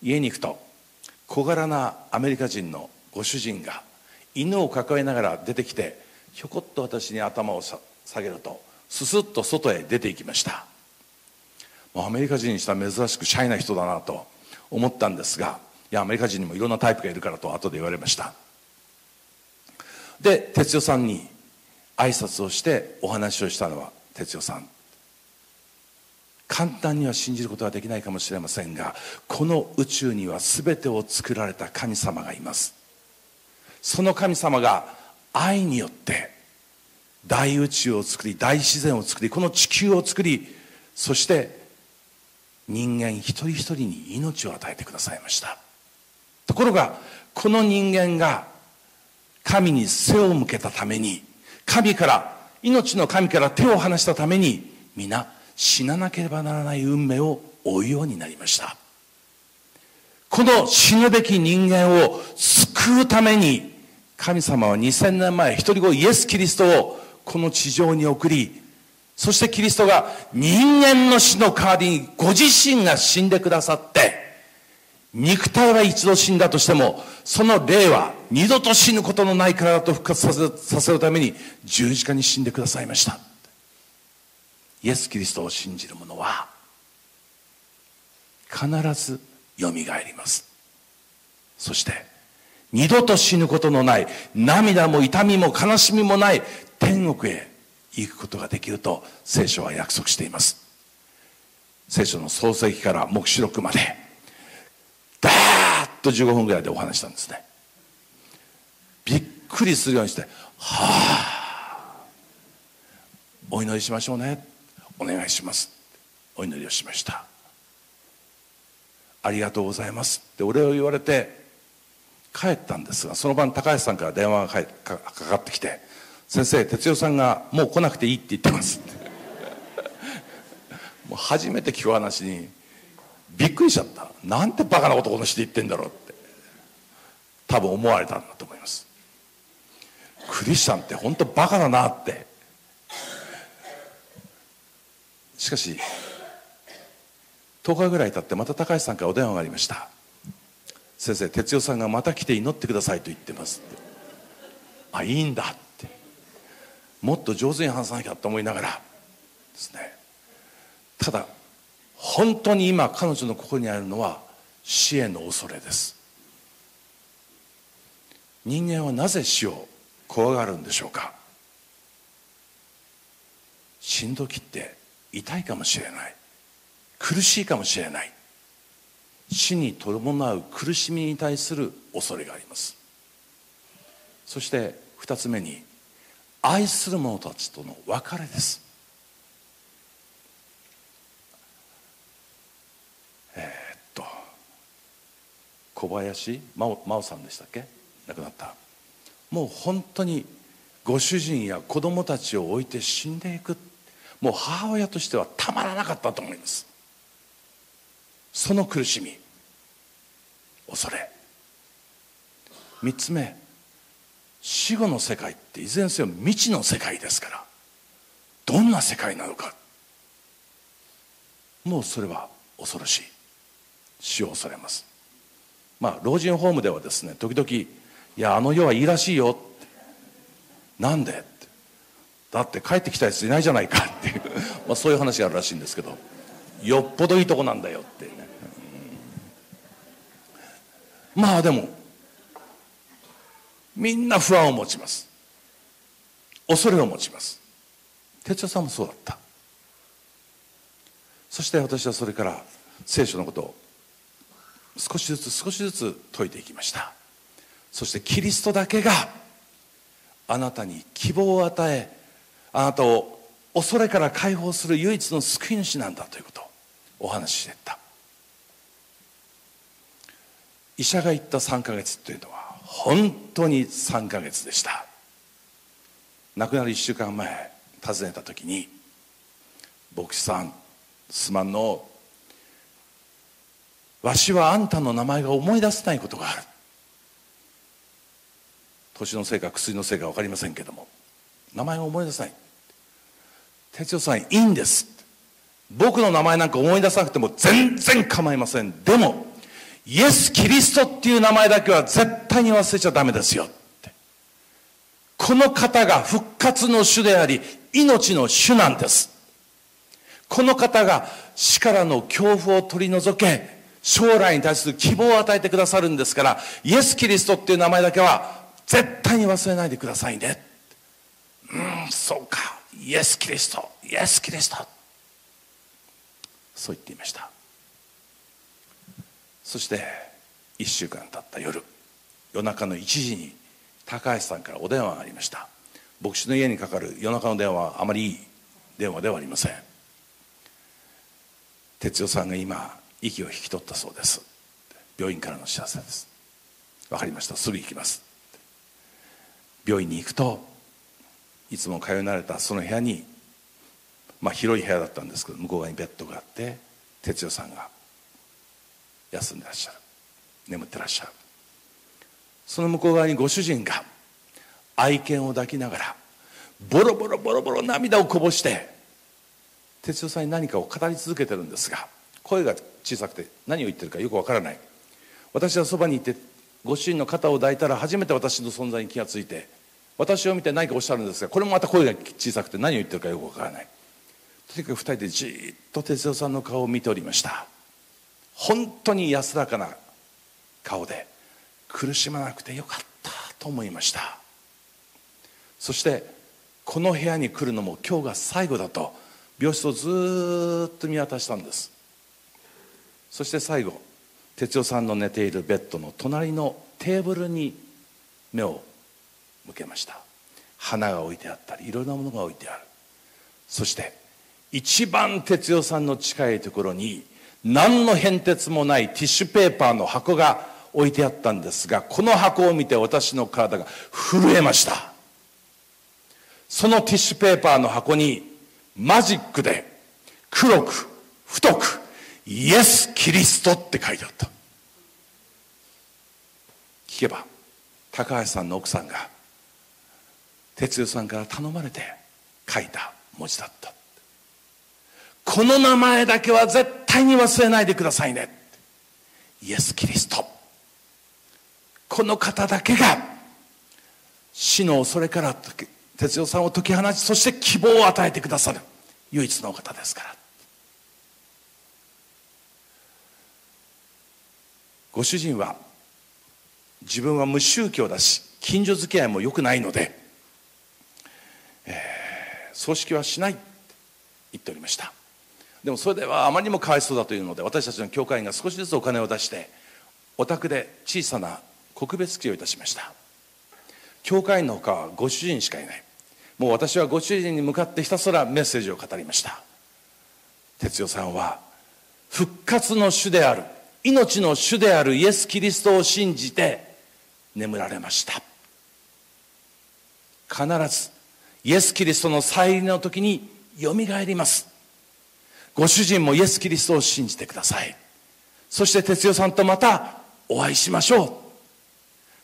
家に行くと小柄なアメリカ人のご主人が犬を抱えながら出てきてひょこっと私に頭をさ下げるとすすっと外へ出て行きました。アメリカ人にしたら珍しくシャイな人だなと思ったんですがいやアメリカ人にもいろんなタイプがいるからと後で言われました。で哲代さんに挨拶をしてお話をしたのは哲代さん。簡単には信じることはできないかもしれませんがこの宇宙には全てを作られた神様がいます。その神様が愛によって大宇宙を作り大自然を作りこの地球を作りそして人間一人一人に命を与えてくださいました。ところがこの人間が神に背を向けたために神から命の神から手を離したために皆死ななければならない運命を追うようになりました。この死ぬべき人間を救うために神様は2000年前一人子イエス・キリストをこの地上に送りそしてキリストが人間の死の代わりにご自身が死んでくださって肉体は一度死んだとしてもその霊は二度と死ぬことのない体と復活させさせるために十字架に死んでくださいました。イエス・キリストを信じる者は必ずよみがえります。そして二度と死ぬことのない涙も痛みも悲しみもない天国へ行くことができると聖書は約束しています。聖書の創世記から黙示録までダーッと15分ぐらいでお話したんですね。びっくりするようにしてはあお祈りしましょうね。お願いします。お祈りをしました。ありがとうございます。ってお礼を言われて帰ったんですがその晩高橋さんから電話がかかってきて「先生哲代さんがもう来なくていいって言ってます」っ てもう初めて聞く話にびっくりしちゃった。なんてバカなことこの人言ってんだろうって。多分思われたんだと思います。クリスチャンって本当バカだなって。しかし10日ぐらい経ってまた高橋さんからお電話がありました。先生哲代さんがまた来て祈ってくださいと言ってますあいいんだもっと上手に話さなきゃと思いながらですね。ただ本当に今彼女のここにあるのは死への恐れです。人間はなぜ死を怖がるんでしょうか。死んどきって痛いかもしれない。苦しいかもしれない。死に伴う苦しみに対する恐れがあります。そして二つ目に愛する者たちとの別れです。えー、っと小林真央真央さんでしたっけ？亡くなった。もう本当にご主人や子供たちを置いて死んでいく。もう母親としてはたまらなかったと思います。その苦しみ恐れ。三つ目死後の世界っていずれにせよ未知の世界ですからどんな世界なのか。もうそれは恐ろしい。死を恐れます。まあ老人ホームではですね時々「いやあの世はいいらしいよ」って「なんで?」って「だって帰ってきたやついないじゃないか」っていうまあそういう話があるらしいんですけどよっぽどいいとこなんだよってね。まあでもみんな不安を持ちます。恐れを持ちます。哲代さんもそうだった。そして私はそれから聖書のことを少しずつ少しずつ解いていきました。そしてキリストだけがあなたに希望を与えあなたを恐れから解放する唯一の救い主なんだということをお話ししていった。医者が言った3ヶ月というのは本当に3ヶ月でした。亡くなる1週間前訪ねた時に「牧師さんすまんのわしはあんたの名前が思い出せないことがある」年のせいか薬のせいか分かりませんけども名前が思い出せない。哲代さんいいんです。僕の名前なんか思い出さなくても全然構いません。でもイエス・キリストっていう名前だけは絶対に忘れちゃダメですよって。この方が復活の主であり命の主なんです。この方が死からの恐怖を取り除け将来に対する希望を与えてくださるんですからイエス・キリストっていう名前だけは絶対に忘れないでくださいね。うんそうか。イエス・キリスト。イエス・キリスト。そう言っていました。そして1週間経った夜夜中の1時に高橋さんからお電話がありました。牧師の家にかかる夜中の電話はあまりいい電話ではありません。哲代さんが今息を引き取ったそうです。病院からの知らせです。分かりました。すぐ行きます。病院に行くといつも通い慣れたその部屋にまあ広い部屋だったんですけど向こう側にベッドがあって哲代さんが休んでらっしゃる。眠ってらっしゃる。その向こう側にご主人が愛犬を抱きながらボロボロボロボロ涙をこぼして哲代さんに何かを語り続けてるんですが声が小さくて何を言ってるかよくわからない。私はそばにいてご主人の肩を抱いたら初めて私の存在に気がついて私を見て何かおっしゃるんですがこれもまた声が小さくて何を言ってるかよくわからない。とにかく二人でじっと哲代さんの顔を見ておりました。本当に安らかな顔で苦しまなくてよかったと思いました。そしてこの部屋に来るのも今日が最後だと病室をずっと見渡したんです。そして最後哲代さんの寝ているベッドの隣のテーブルに目を向けました。花が置いてあったりいろんなものが置いてある。そして一番哲代さんの近いところに何の変哲もないティッシュペーパーの箱が置いてあったんですがこの箱を見て私の体が震えました。そのティッシュペーパーの箱にマジックで黒く太くイエス・キリストって書いてあった。聞けば高橋さんの奥さんが哲代さんから頼まれて書いた文字だった。この名前だけは絶対に忘れないでくださいね。イエス・キリスト。この方だけが死の恐れから哲代さんを解き放ちそして希望を与えてくださる。唯一のお方ですから。ご主人は自分は無宗教だし近所付き合いも良くないので、えー、葬式はしないって言っておりました。でもそれではあまりにもかわいそうだというので私たちの教会員が少しずつお金を出してお宅で小さな告別式をいたしました。教会員のほかはご主人しかいない。もう私はご主人に向かってひたすらメッセージを語りました。哲代さんは復活の主である命の主であるイエス・キリストを信じて眠られました。必ずイエス・キリストの再臨の時によみがえります。ご主人もイエス・キリストを信じてください。そして哲代さんとまたお会いしましょ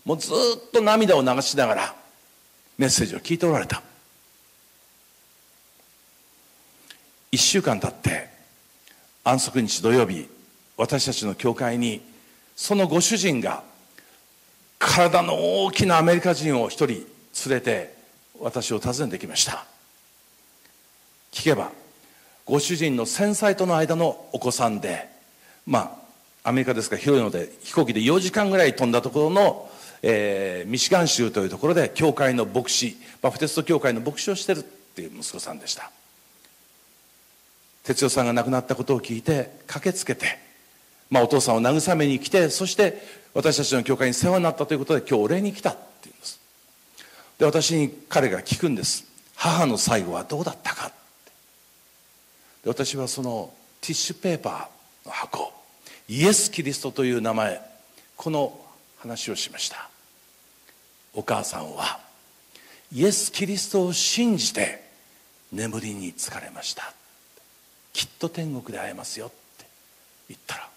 う。もうずっと涙を流しながらメッセージを聞いておられた。1週間経って安息日土曜日私たちの教会にそのご主人が体の大きなアメリカ人を一人連れて私を訪ねてきました。聞けばご主人の戦災との間のお子さんでまあアメリカですから広いので飛行機で4時間ぐらい飛んだところの、えー、ミシガン州というところで教会の牧師バプテスト教会の牧師をしてるっていう息子さんでした。哲代さんが亡くなったことを聞いて駆けつけて、まあ、お父さんを慰めに来てそして私たちの教会に世話になったということで今日お礼に来たっていうんです。で私に彼が聞くんです。母の最後はどうだったか。で私はそのティッシュペーパーの箱イエス・キリストという名前この話をしました。お母さんはイエス・キリストを信じて眠りにつかれました。きっと天国で会えますよって言ったら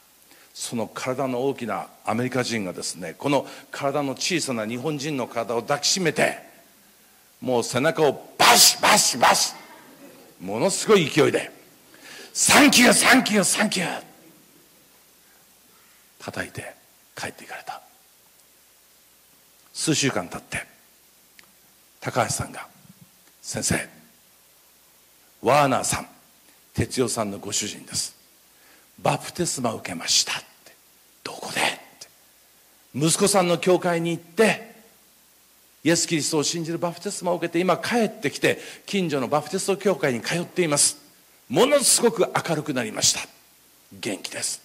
その体の大きなアメリカ人がですねこの体の小さな日本人の体を抱きしめてもう背中をバシバシバシものすごい勢いでサンキューサンキューサンキュー叩いて帰っていかれた。数週間経って高橋さんが「先生ワーナーさん哲代さんのご主人です。バプテスマ受けました」って「どこで?」って。息子さんの教会に行ってイエス・キリストを信じるバプテスマを受けて今帰ってきて近所のバプテスト教会に通っています。ものすごく明るくなりました。元気です。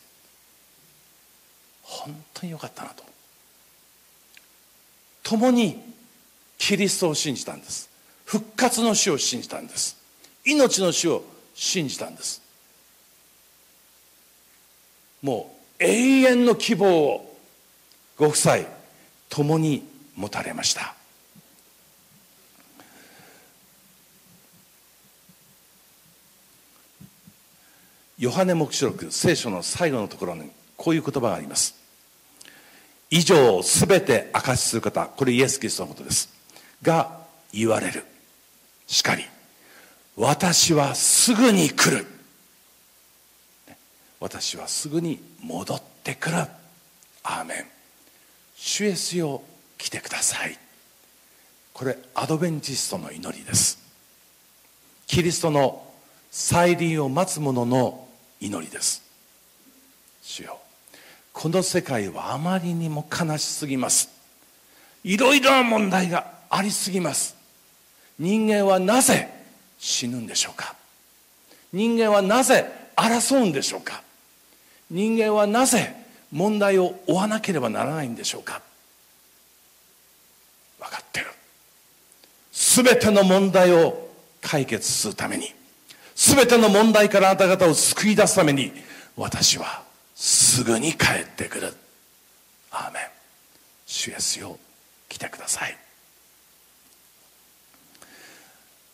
本当によかったなと。共にキリストを信じたんです。復活の死を信じたんです。命の死を信じたんです。もう永遠の希望をご夫妻共に持たれました。ヨハネ黙示録聖書の最後のところにこういう言葉があります。以上すべて証しする方これイエス・キリストのことです。が言われる。しかり私はすぐに来る。私はすぐに戻ってくる。アーメン。主イエスよ来てください。これアドベンチストの祈りです。キリストの再臨を待つ者の祈りです。主よこの世界はあまりにも悲しすぎます。いろいろな問題がありすぎます。人間はなぜ死ぬんでしょうか。人間はなぜ争うんでしょうか。人間はなぜ問題を負わなければならないんでしょうか。分かってる。全ての問題を解決するために全ての問題からあなた方を救い出すために私はすぐに帰ってくる。アーメン。主イエスよ来てください。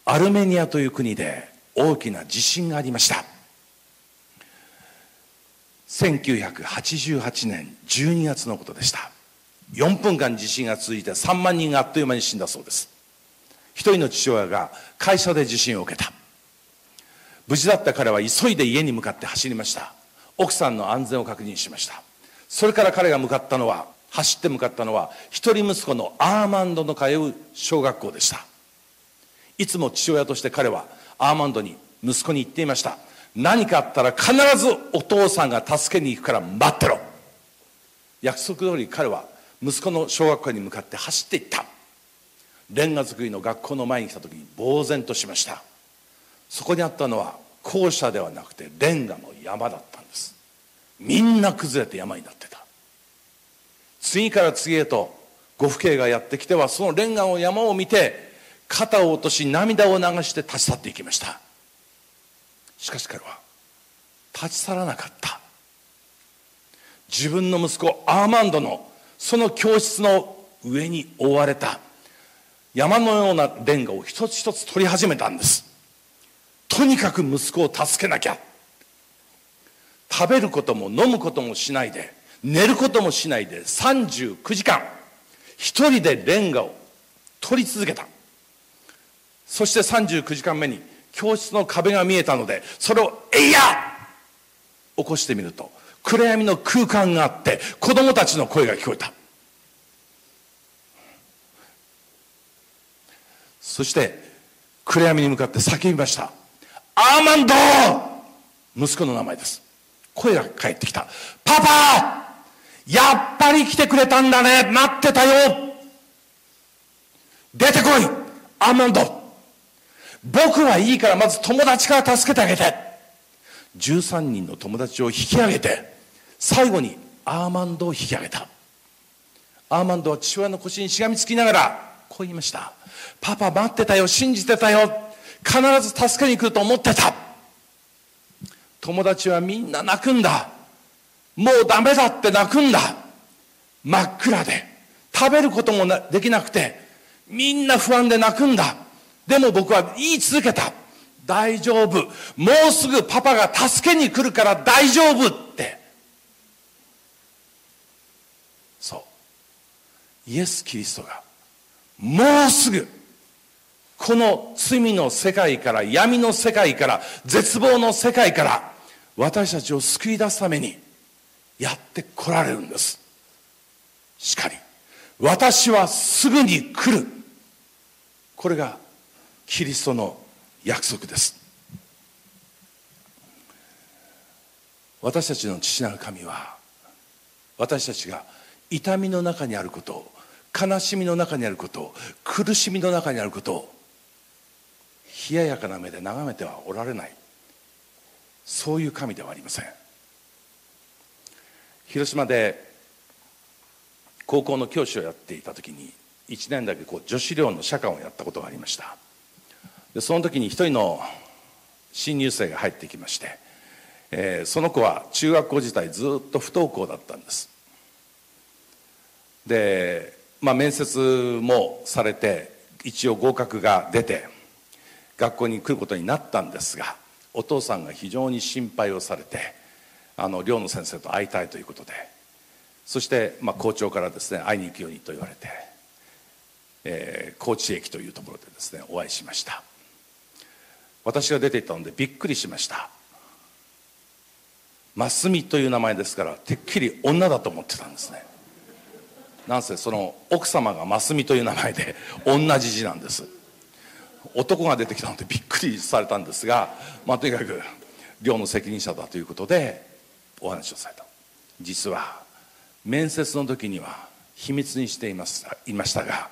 アルメニアという国で大きな地震がありました。1988年12月のことでした。4分間地震が続いて3万人があっという間に死んだそうです。一人の父親が会社で地震を受けた。無事だった彼は急いで家に向かって走りました。奥さんの安全を確認しました。それから彼が向かったのは走って向かったのは一人息子のアーマンドの通う小学校でした。いつも父親として彼はアーマンドに息子に言っていました。何かあったら必ずお父さんが助けに行くから待ってろ。約束通り彼は息子の小学校に向かって走っていった。レンガ造りの学校の前に来た時に呆然としました。そこにあったのは校舎ではなくてレンガの山だったんです。みんな崩れて山になってた。次から次へと呉服兵がやってきてはそのレンガの山を見て肩を落とし涙を流して立ち去っていきました。しかし彼は立ち去らなかった。自分の息子アーマンドのその教室の上に覆われた。山のようなレンガを一つ一つ取り始めたんです。とにかく息子を助けなきゃ。食べることも飲むこともしないで寝ることもしないで39時間一人でレンガを取り続けた。そして39時間目に教室の壁が見えたのでそれを「えいや!」起こしてみると暗闇の空間があって子供たちの声が聞こえた。そして暗闇に向かって叫びました「アーマンド!」息子の名前です。声が返ってきた「パパやっぱり来てくれたんだね。待ってたよ。出てこい。アーマンド僕はいいからまず友達から助けてあげて。13人の友達を引き上げて最後にアーマンドを引き上げた。アーマンドは父親の腰にしがみつきながらこう言いました。パパ待ってたよ。信じてたよ。必ず助けに来ると思ってた友達はみんな泣くんだもうダメだって泣くんだ真っ暗で食べることもできなくてみんな不安で泣くんだでも僕は言い続けた。大丈夫。もうすぐパパが助けに来るから大丈夫って。そう。イエス・キリストが、もうすぐ、この罪の世界から、闇の世界から、絶望の世界から、私たちを救い出すために、やって来られるんです。しかり、私はすぐに来る。これがキリストの約束です私たちの父なる神は私たちが痛みの中にあることを悲しみの中にあることを苦しみの中にあることを冷ややかな目で眺めてはおられない。そういう神ではありません。広島で高校の教師をやっていた時に1年だけこう女子寮の社官をやったことがありました。でその時に一人の新入生が入ってきまして、えー、その子は中学校時代ずっと不登校だったんです。で、まあ、面接もされて一応合格が出て学校に来ることになったんですがお父さんが非常に心配をされてあの寮の先生と会いたいということでそして、まあ、校長からですね会いに行くようにと言われて、えー、高知駅というところでですねお会いしました。私が出ていったのでびっくりしました。ますみという名前ですからてっきり女だと思ってたんですね。なんせその奥様がますみという名前で同じ字なんです。男が出てきたのでびっくりされたんですがまあとにかく寮の責任者だということでお話をされた。実は面接の時には秘密にしていますいましたが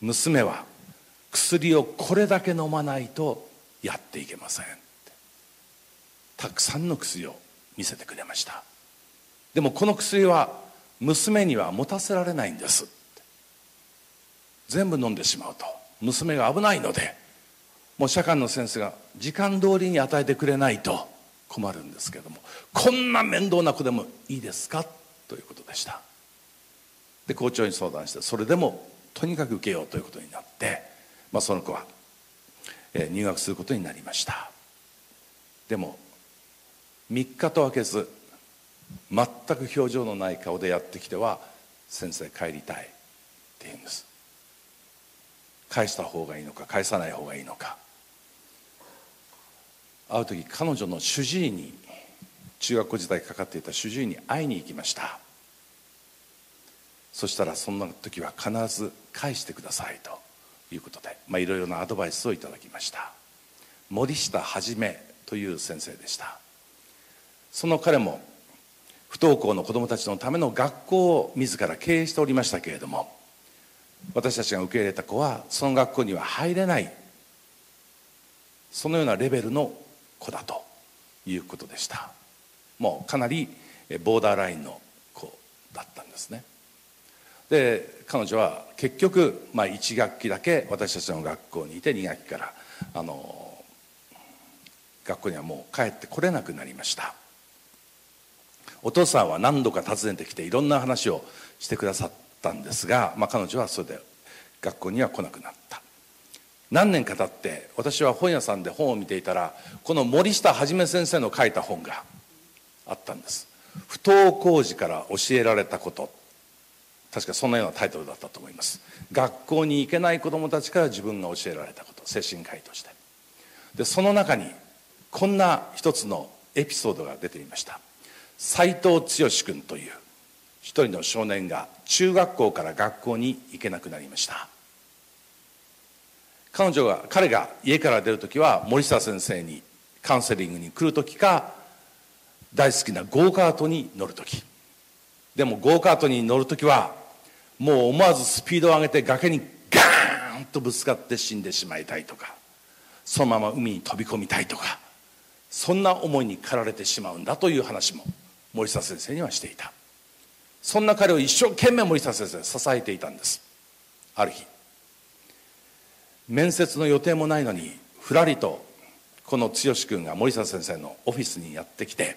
娘は薬をこれだけ飲まないとやっていけませんたくさんの薬を見せてくれました。でもこの薬は娘には持たせられないんです全部飲んでしまうと。娘が危ないのでもう社会の先生が時間通りに与えてくれないと困るんですけどもこんな面倒な子でもいいですか？ということでした。で校長に相談してそれでもとにかく受けようということになって、まあ、その子は入学することになりました。でも3日と空けず全く表情のない顔でやってきては先生帰りたいって言うんです。返した方がいいのか返さない方がいいのか。会う時彼女の主治医に中学校時代かかっていた主治医に会いに行きました。そしたらそんな時は必ず返してくださいということで、まあ、いろいろなアドバイスをいただきました。森下はじめという先生でした。その彼も不登校の子どもたちのための学校を自ら経営しておりましたけれども私たちが受け入れた子はその学校には入れない。そのようなレベルの子だということでした。もうかなりボーダーラインの子だったんですね。で彼女は結局、まあ、1学期だけ私たちの学校にいて2学期からあの学校にはもう帰ってこれなくなりました。お父さんは何度か訪ねてきていろんな話をしてくださったんですが、まあ、彼女はそれで学校には来なくなった。何年か経って私は本屋さんで本を見ていたらこの森下はじめ先生の書いた本があったんです。不登校時から教えられたこと。確かそんなようなタイトルだったと思います。学校に行けない子どもたちから自分が教えられたこと。精神科医として。でその中にこんな一つのエピソードが出ていました。斎藤剛君という一人の少年が中学校から学校に行けなくなりました。彼女が彼が家から出る時は森下先生にカウンセリングに来る時か大好きなゴーカートに乗る時。でもゴーカートに乗る時はもう思わずスピードを上げて崖にガーンとぶつかって死んでしまいたいとかそのまま海に飛び込みたいとかそんな思いに駆られてしまうんだという話も森下先生にはしていた。そんな彼を一生懸命森下先生支えていたんです。ある日面接の予定もないのにふらりとこの剛君が森下先生のオフィスにやってきて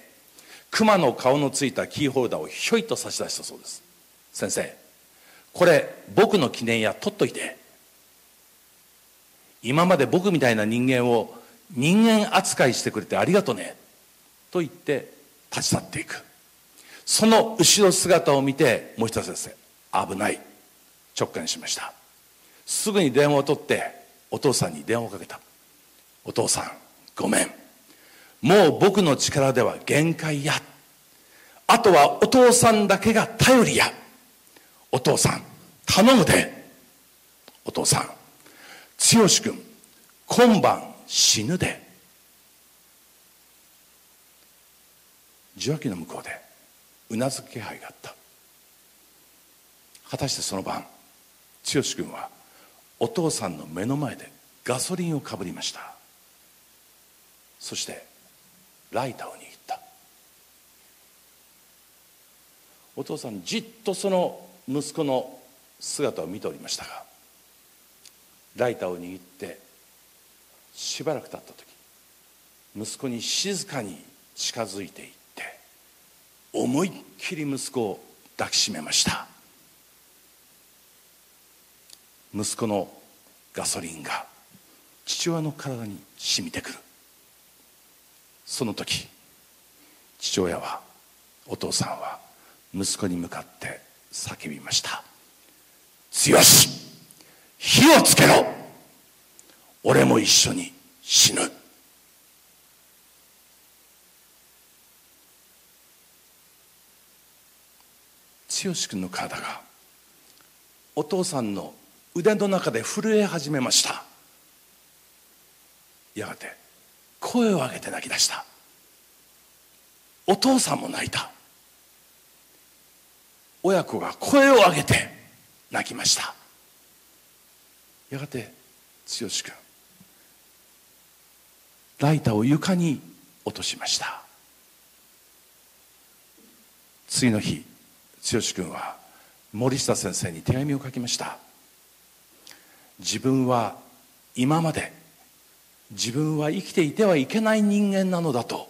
熊の顔のついたキーホルダーをひょいと差し出したそうです。先生これ僕の記念や取っといて。今まで僕みたいな人間を人間扱いしてくれてありがとね。と言って立ち去っていく。その後ろ姿を見て森下先生危ない。直感しました。すぐに電話を取ってお父さんに電話をかけた。お父さんごめん。もう僕の力では限界や。あとはお父さんだけが頼りや。お父さん頼むで。お父さん剛君今晩死ぬで受話器の向こうで。うなずく気配があった。果たしてその晩剛君はお父さんの目の前でガソリンをかぶりました。そしてライターを握った。お父さんじっとその息子の姿を見ておりましたがライターを握ってしばらく経った時息子に静かに近づいていって思いっきり息子を抱きしめました。息子のガソリンが父親の体に染みてくる。その時父親はお父さんは息子に向かって叫びました「剛火をつけろ。俺も一緒に死ぬ」剛君の体がお父さんの腕の中で震え始めましたやがて声を上げて泣き出したお父さんも泣いた親子が声を上げて泣きましたやがて剛君ライターを床に落としました次の日剛君は森下先生に手紙を書きました。自分は今まで自分は生きていてはいけない人間なのだと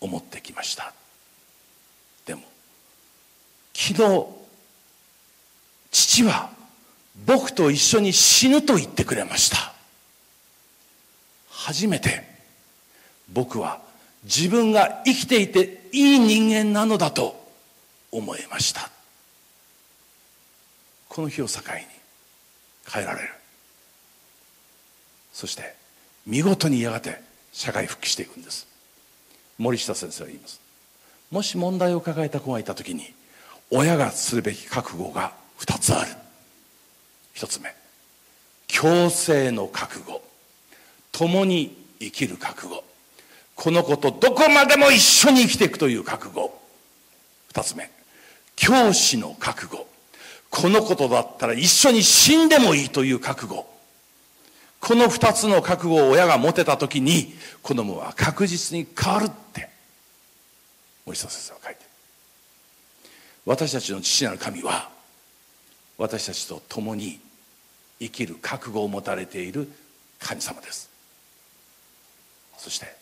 思ってきました。でも昨日父は僕と一緒に死ぬと言ってくれました。初めて僕は自分が生きていていい人間なのだと思いました。この日を境に変えられる。そして見事にやがて社会復帰していくんです。森下先生は言います。もし問題を抱えた子がいた時に親がするべき覚悟が2つある。1つ目共生の覚悟。共に生きる覚悟。この子とどこまでも一緒に生きていくという覚悟。2つ目教師の覚悟。このことだったら一緒に死んでもいいという覚悟。この2つの覚悟を親が持てた時に子供は確実に変わるって森下先生は書いてる。私たちの父なる神は私たちと共に生きる覚悟を持たれている神様です。そして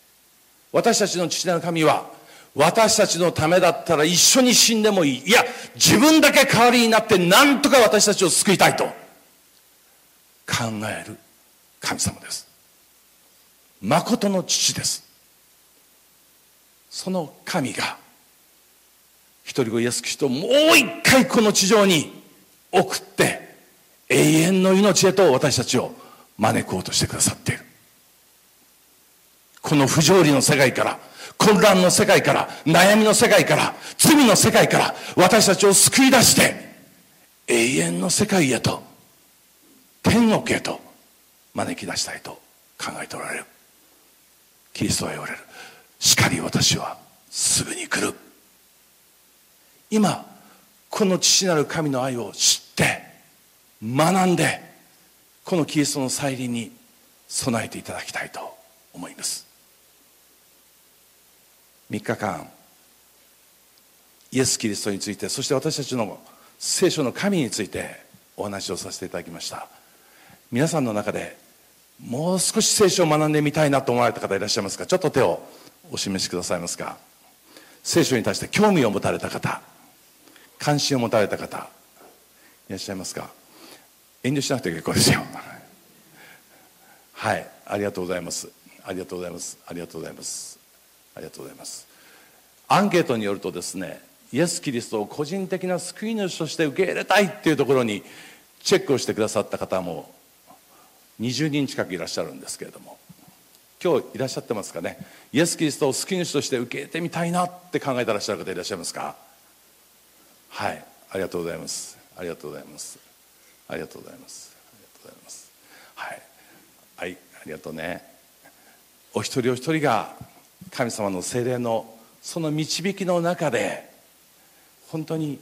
私たちの父なる神は私たちのためだったら一緒に死んでもいい。いや自分だけ代わりになって何とか私たちを救いたいと考える神様です。誠の父です。その神が一人子イエス・キリストをもう一回この地上に送って永遠の命へと私たちを招こうとしてくださっている。この不条理の世界から混乱の世界から悩みの世界から罪の世界から私たちを救い出して永遠の世界へと天国へと招き出したいと考えておられる。キリストは言われる。しかり私はすぐに来る。今この父なる神の愛を知って学んでこのキリストの再臨に備えていただきたいと思います。3日間イエス・キリストについてそして私たちの聖書の神についてお話をさせていただきました。皆さんの中でもう少し聖書を学んでみたいなと思われた方いらっしゃいますか？ちょっと手をお示しくださいますか？聖書に対して興味を持たれた方関心を持たれた方いらっしゃいますか？遠慮しなくて結構ですよ。はい。ありがとうございます。ありがとうございます。ありがとうございます。ありがとうございます。アンケートによるとですねイエス・キリストを個人的な救い主として受け入れたいっていうところにチェックをしてくださった方も20人近くいらっしゃるんですけれども今日いらっしゃってますかね？イエス・キリストを救い主として受け入れてみたいなって考えてらっしゃる方いらっしゃいますか？はいありがとうございます。ありがとうございます。ありがとうございます。ありがとうございます。はい。はいありがとうね。お一人お一人が神様の精霊のその導きの中で本当に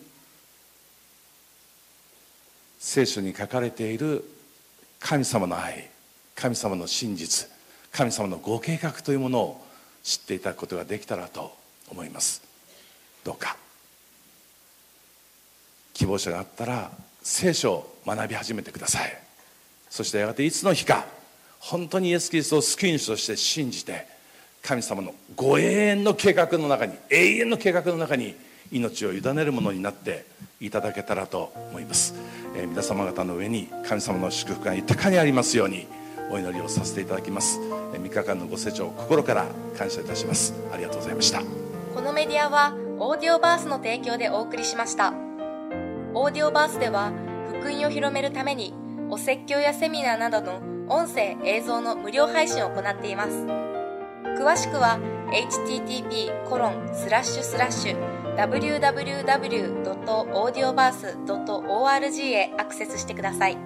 聖書に書かれている神様の愛神様の真実神様のご計画というものを知っていただくことができたらと思います。どうか。希望者があったら聖書を学び始めてください。そしてやがていつの日か本当にイエス・キリストを救い主として信じて神様のご永遠の計画の中に永遠の計画の中に命を委ねるものになっていただけたらと思います、えー、皆様方の上に神様の祝福が豊かにありますようにお祈りをさせていただきます、えー、3日間のご清聴心から感謝いたします。ありがとうございました。このメディアはオーディオバースの提供でお送りしました。オーディオバースでは福音を広めるためにお説教やセミナーなどの音声映像の無料配信を行っています。詳しくは http://www.audioverse.org へアクセスしてください。